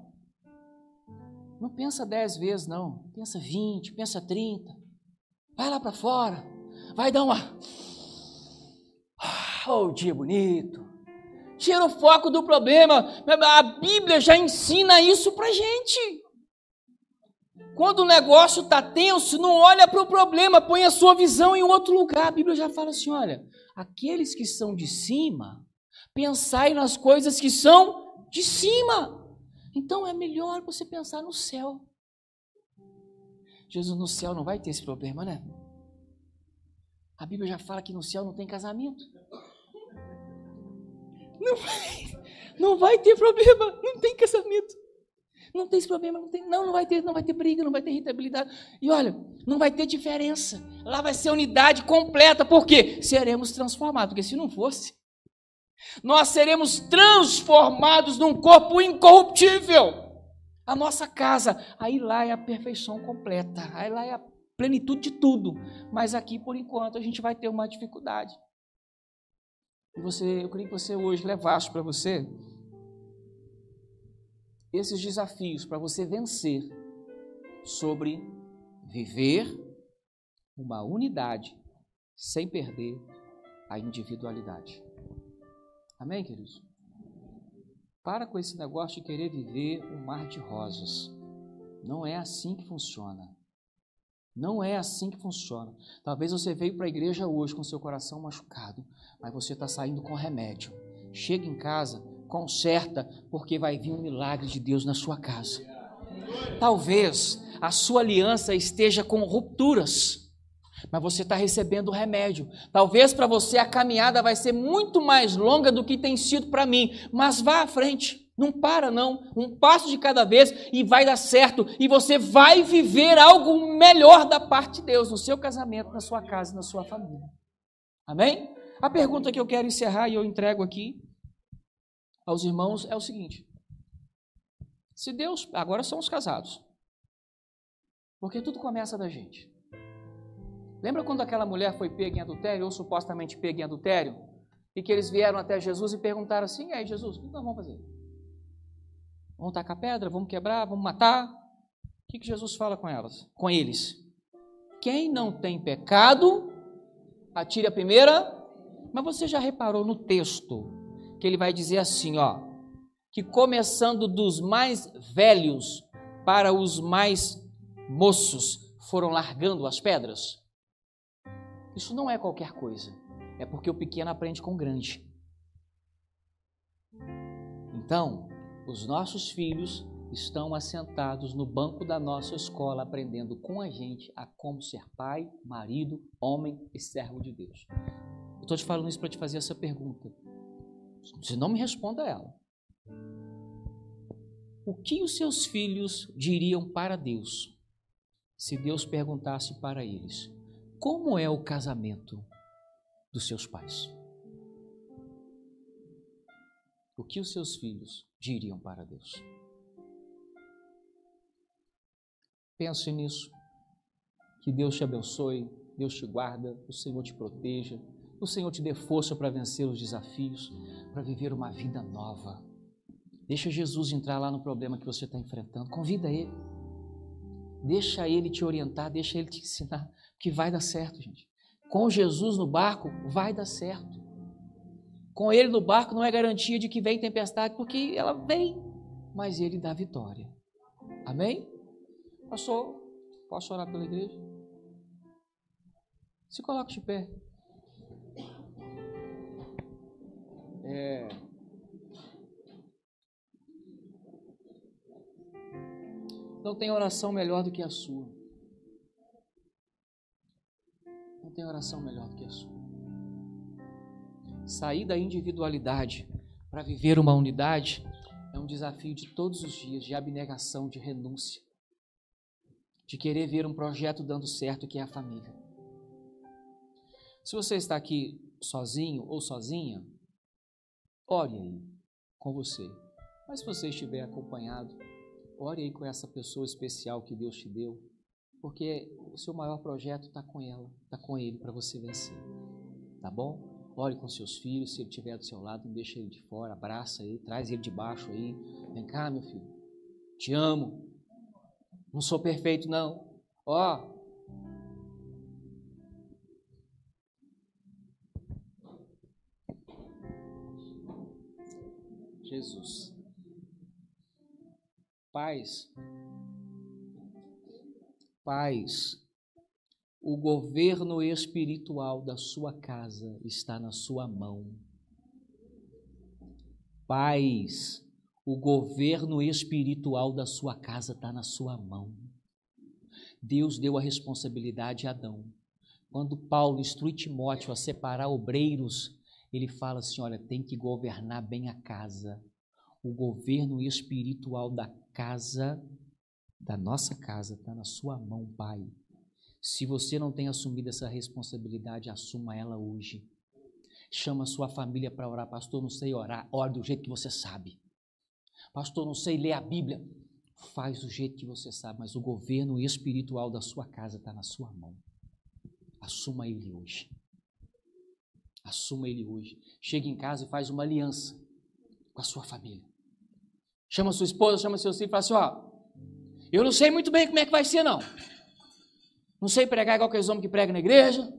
não pensa dez vezes, não. Pensa vinte, pensa trinta. Vai lá para fora. Vai dar uma. Oh, dia bonito. Tira o foco do problema. A Bíblia já ensina isso para gente. Quando o negócio está tenso, não olha para o problema, põe a sua visão em outro lugar. A Bíblia já fala assim: olha, aqueles que são de cima Pensai nas coisas que são de cima. Então é melhor você pensar no céu. Jesus no céu não vai ter esse problema, né? A Bíblia já fala que no céu não tem casamento. Não vai, não vai ter problema, não tem casamento. Não tem esse problema, não tem, não, não vai ter, não vai ter briga, não vai ter irritabilidade. E olha, não vai ter diferença. Lá vai ser unidade completa, porque seremos transformados, porque se não fosse, nós seremos transformados num corpo incorruptível. A nossa casa, aí lá é a perfeição completa, aí lá é a plenitude de tudo. Mas aqui, por enquanto, a gente vai ter uma dificuldade. E você, eu queria que você hoje levasse para você esses desafios para você vencer sobre viver uma unidade sem perder a individualidade. Amém, queridos? Para com esse negócio de querer viver um mar de rosas. Não é assim que funciona. Não é assim que funciona. Talvez você veio para a igreja hoje com seu coração machucado, mas você está saindo com remédio. Chega em casa, conserta, porque vai vir um milagre de Deus na sua casa. Talvez a sua aliança esteja com rupturas mas você está recebendo o remédio. Talvez para você a caminhada vai ser muito mais longa do que tem sido para mim, mas vá à frente. Não para, não. Um passo de cada vez e vai dar certo. E você vai viver algo melhor da parte de Deus no seu casamento, na sua casa, na sua família. Amém? A pergunta que eu quero encerrar e eu entrego aqui aos irmãos é o seguinte: se Deus, agora somos casados, porque tudo começa da gente. Lembra quando aquela mulher foi pega em adultério, ou supostamente pega em adultério? E que eles vieram até Jesus e perguntaram assim: aí, Jesus, o que nós vamos fazer? Vamos tacar pedra? Vamos quebrar? Vamos matar? O que, que Jesus fala com elas? Com eles? Quem não tem pecado, atire a primeira. Mas você já reparou no texto que ele vai dizer assim, ó, que começando dos mais velhos para os mais moços foram largando as pedras? Isso não é qualquer coisa. É porque o pequeno aprende com o grande. Então, os nossos filhos estão assentados no banco da nossa escola aprendendo com a gente a como ser pai, marido, homem e servo de Deus. Eu estou te falando isso para te fazer essa pergunta. Você não me responda ela. O que os seus filhos diriam para Deus se Deus perguntasse para eles: Como é o casamento dos seus pais? O que os seus filhos diriam para Deus? Pense nisso. Que Deus te abençoe, Deus te guarda, o Senhor te proteja, o Senhor te dê força para vencer os desafios, para viver uma vida nova. Deixa Jesus entrar lá no problema que você está enfrentando. Convida Ele. Deixa Ele te orientar, deixa Ele te ensinar, que vai dar certo, gente. Com Jesus no barco, vai dar certo. Com Ele no barco não é garantia de que vem tempestade, porque ela vem, mas Ele dá vitória. Amém? Pastor, posso orar pela igreja? Se coloque de pé. É... Não tem oração melhor do que a sua. Não tem oração melhor do que a sua. Sair da individualidade para viver uma unidade é um desafio de todos os dias, de abnegação, de renúncia de querer ver um projeto dando certo que é a família. Se você está aqui sozinho ou sozinha, ore aí com você. Mas se você estiver acompanhado, ore aí com essa pessoa especial que Deus te deu, porque o seu maior projeto está com ela, está com ele para você vencer. Tá bom? Ore com seus filhos, se ele estiver do seu lado, não deixa ele de fora, abraça ele, traz ele de baixo aí. Vem cá, meu filho. Te amo. Não sou perfeito, não. Ó. Jesus. Paz. Paz. O governo espiritual da sua casa está na sua mão. Paz o governo espiritual da sua casa está na sua mão. Deus deu a responsabilidade a Adão. Quando Paulo instrui Timóteo a separar obreiros, ele fala assim: olha, tem que governar bem a casa. O governo espiritual da casa, da nossa casa, está na sua mão, Pai. Se você não tem assumido essa responsabilidade, assuma ela hoje. Chama a sua família para orar, pastor. Não sei orar, ore do jeito que você sabe. Pastor, não sei ler a Bíblia. Faz do jeito que você sabe, mas o governo espiritual da sua casa está na sua mão. Assuma ele hoje. Assuma ele hoje. Chega em casa e faz uma aliança com a sua família. Chama sua esposa, chama seu filho e fala assim: ó, eu não sei muito bem como é que vai ser, não. Não sei pregar igual aqueles homens que pregam na igreja,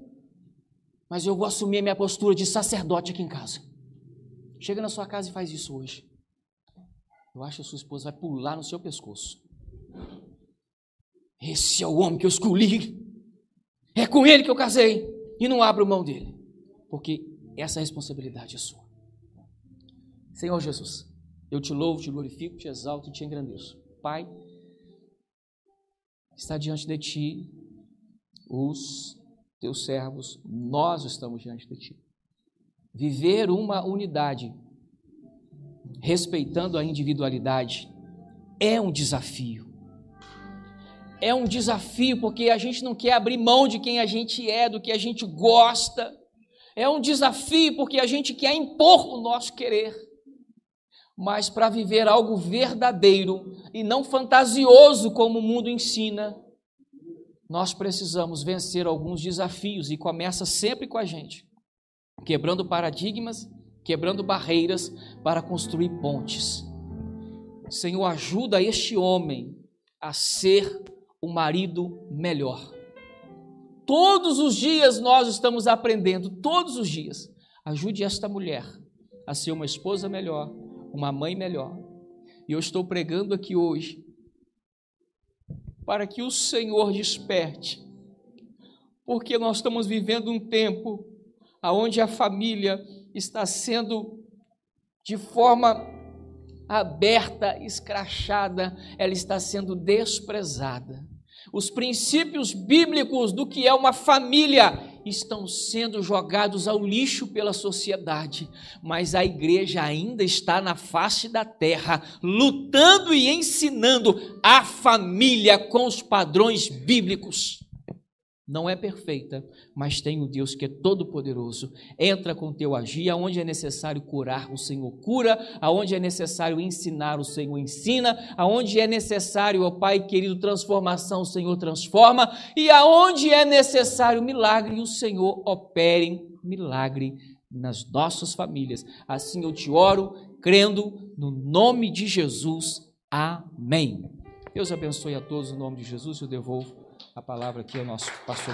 mas eu vou assumir a minha postura de sacerdote aqui em casa. Chega na sua casa e faz isso hoje eu acho que a sua esposa vai pular no seu pescoço. Esse é o homem que eu escolhi. É com ele que eu casei. E não abro mão dele. Porque essa responsabilidade é sua. Senhor Jesus, eu te louvo, te glorifico, te exalto e te engrandeço. Pai, está diante de ti os teus servos, nós estamos diante de ti. Viver uma unidade respeitando a individualidade, é um desafio. É um desafio porque a gente não quer abrir mão de quem a gente é, do que a gente gosta. É um desafio porque a gente quer impor o nosso querer. Mas para viver algo verdadeiro e não fantasioso como o mundo ensina, nós precisamos vencer alguns desafios e começa sempre com a gente, quebrando paradigmas quebrando barreiras para construir pontes. Senhor, ajuda este homem a ser o marido melhor. Todos os dias nós estamos aprendendo, todos os dias. Ajude esta mulher a ser uma esposa melhor, uma mãe melhor. E eu estou pregando aqui hoje para que o Senhor desperte, porque nós estamos vivendo um tempo onde a família está sendo de forma aberta, escrachada, ela está sendo desprezada. Os princípios bíblicos do que é uma família estão sendo jogados ao lixo pela sociedade, mas a igreja ainda está na face da terra, lutando e ensinando a família com os padrões bíblicos não é perfeita, mas tem um Deus que é todo-poderoso. Entra com teu agir, aonde é necessário curar, o Senhor cura, aonde é necessário ensinar, o Senhor ensina, aonde é necessário, ó Pai querido, transformação, o Senhor transforma, e aonde é necessário milagre, o Senhor opere milagre nas nossas famílias. Assim eu te oro, crendo no nome de Jesus. Amém. Deus abençoe a todos no nome de Jesus, eu devolvo a palavra aqui ao nosso pastor.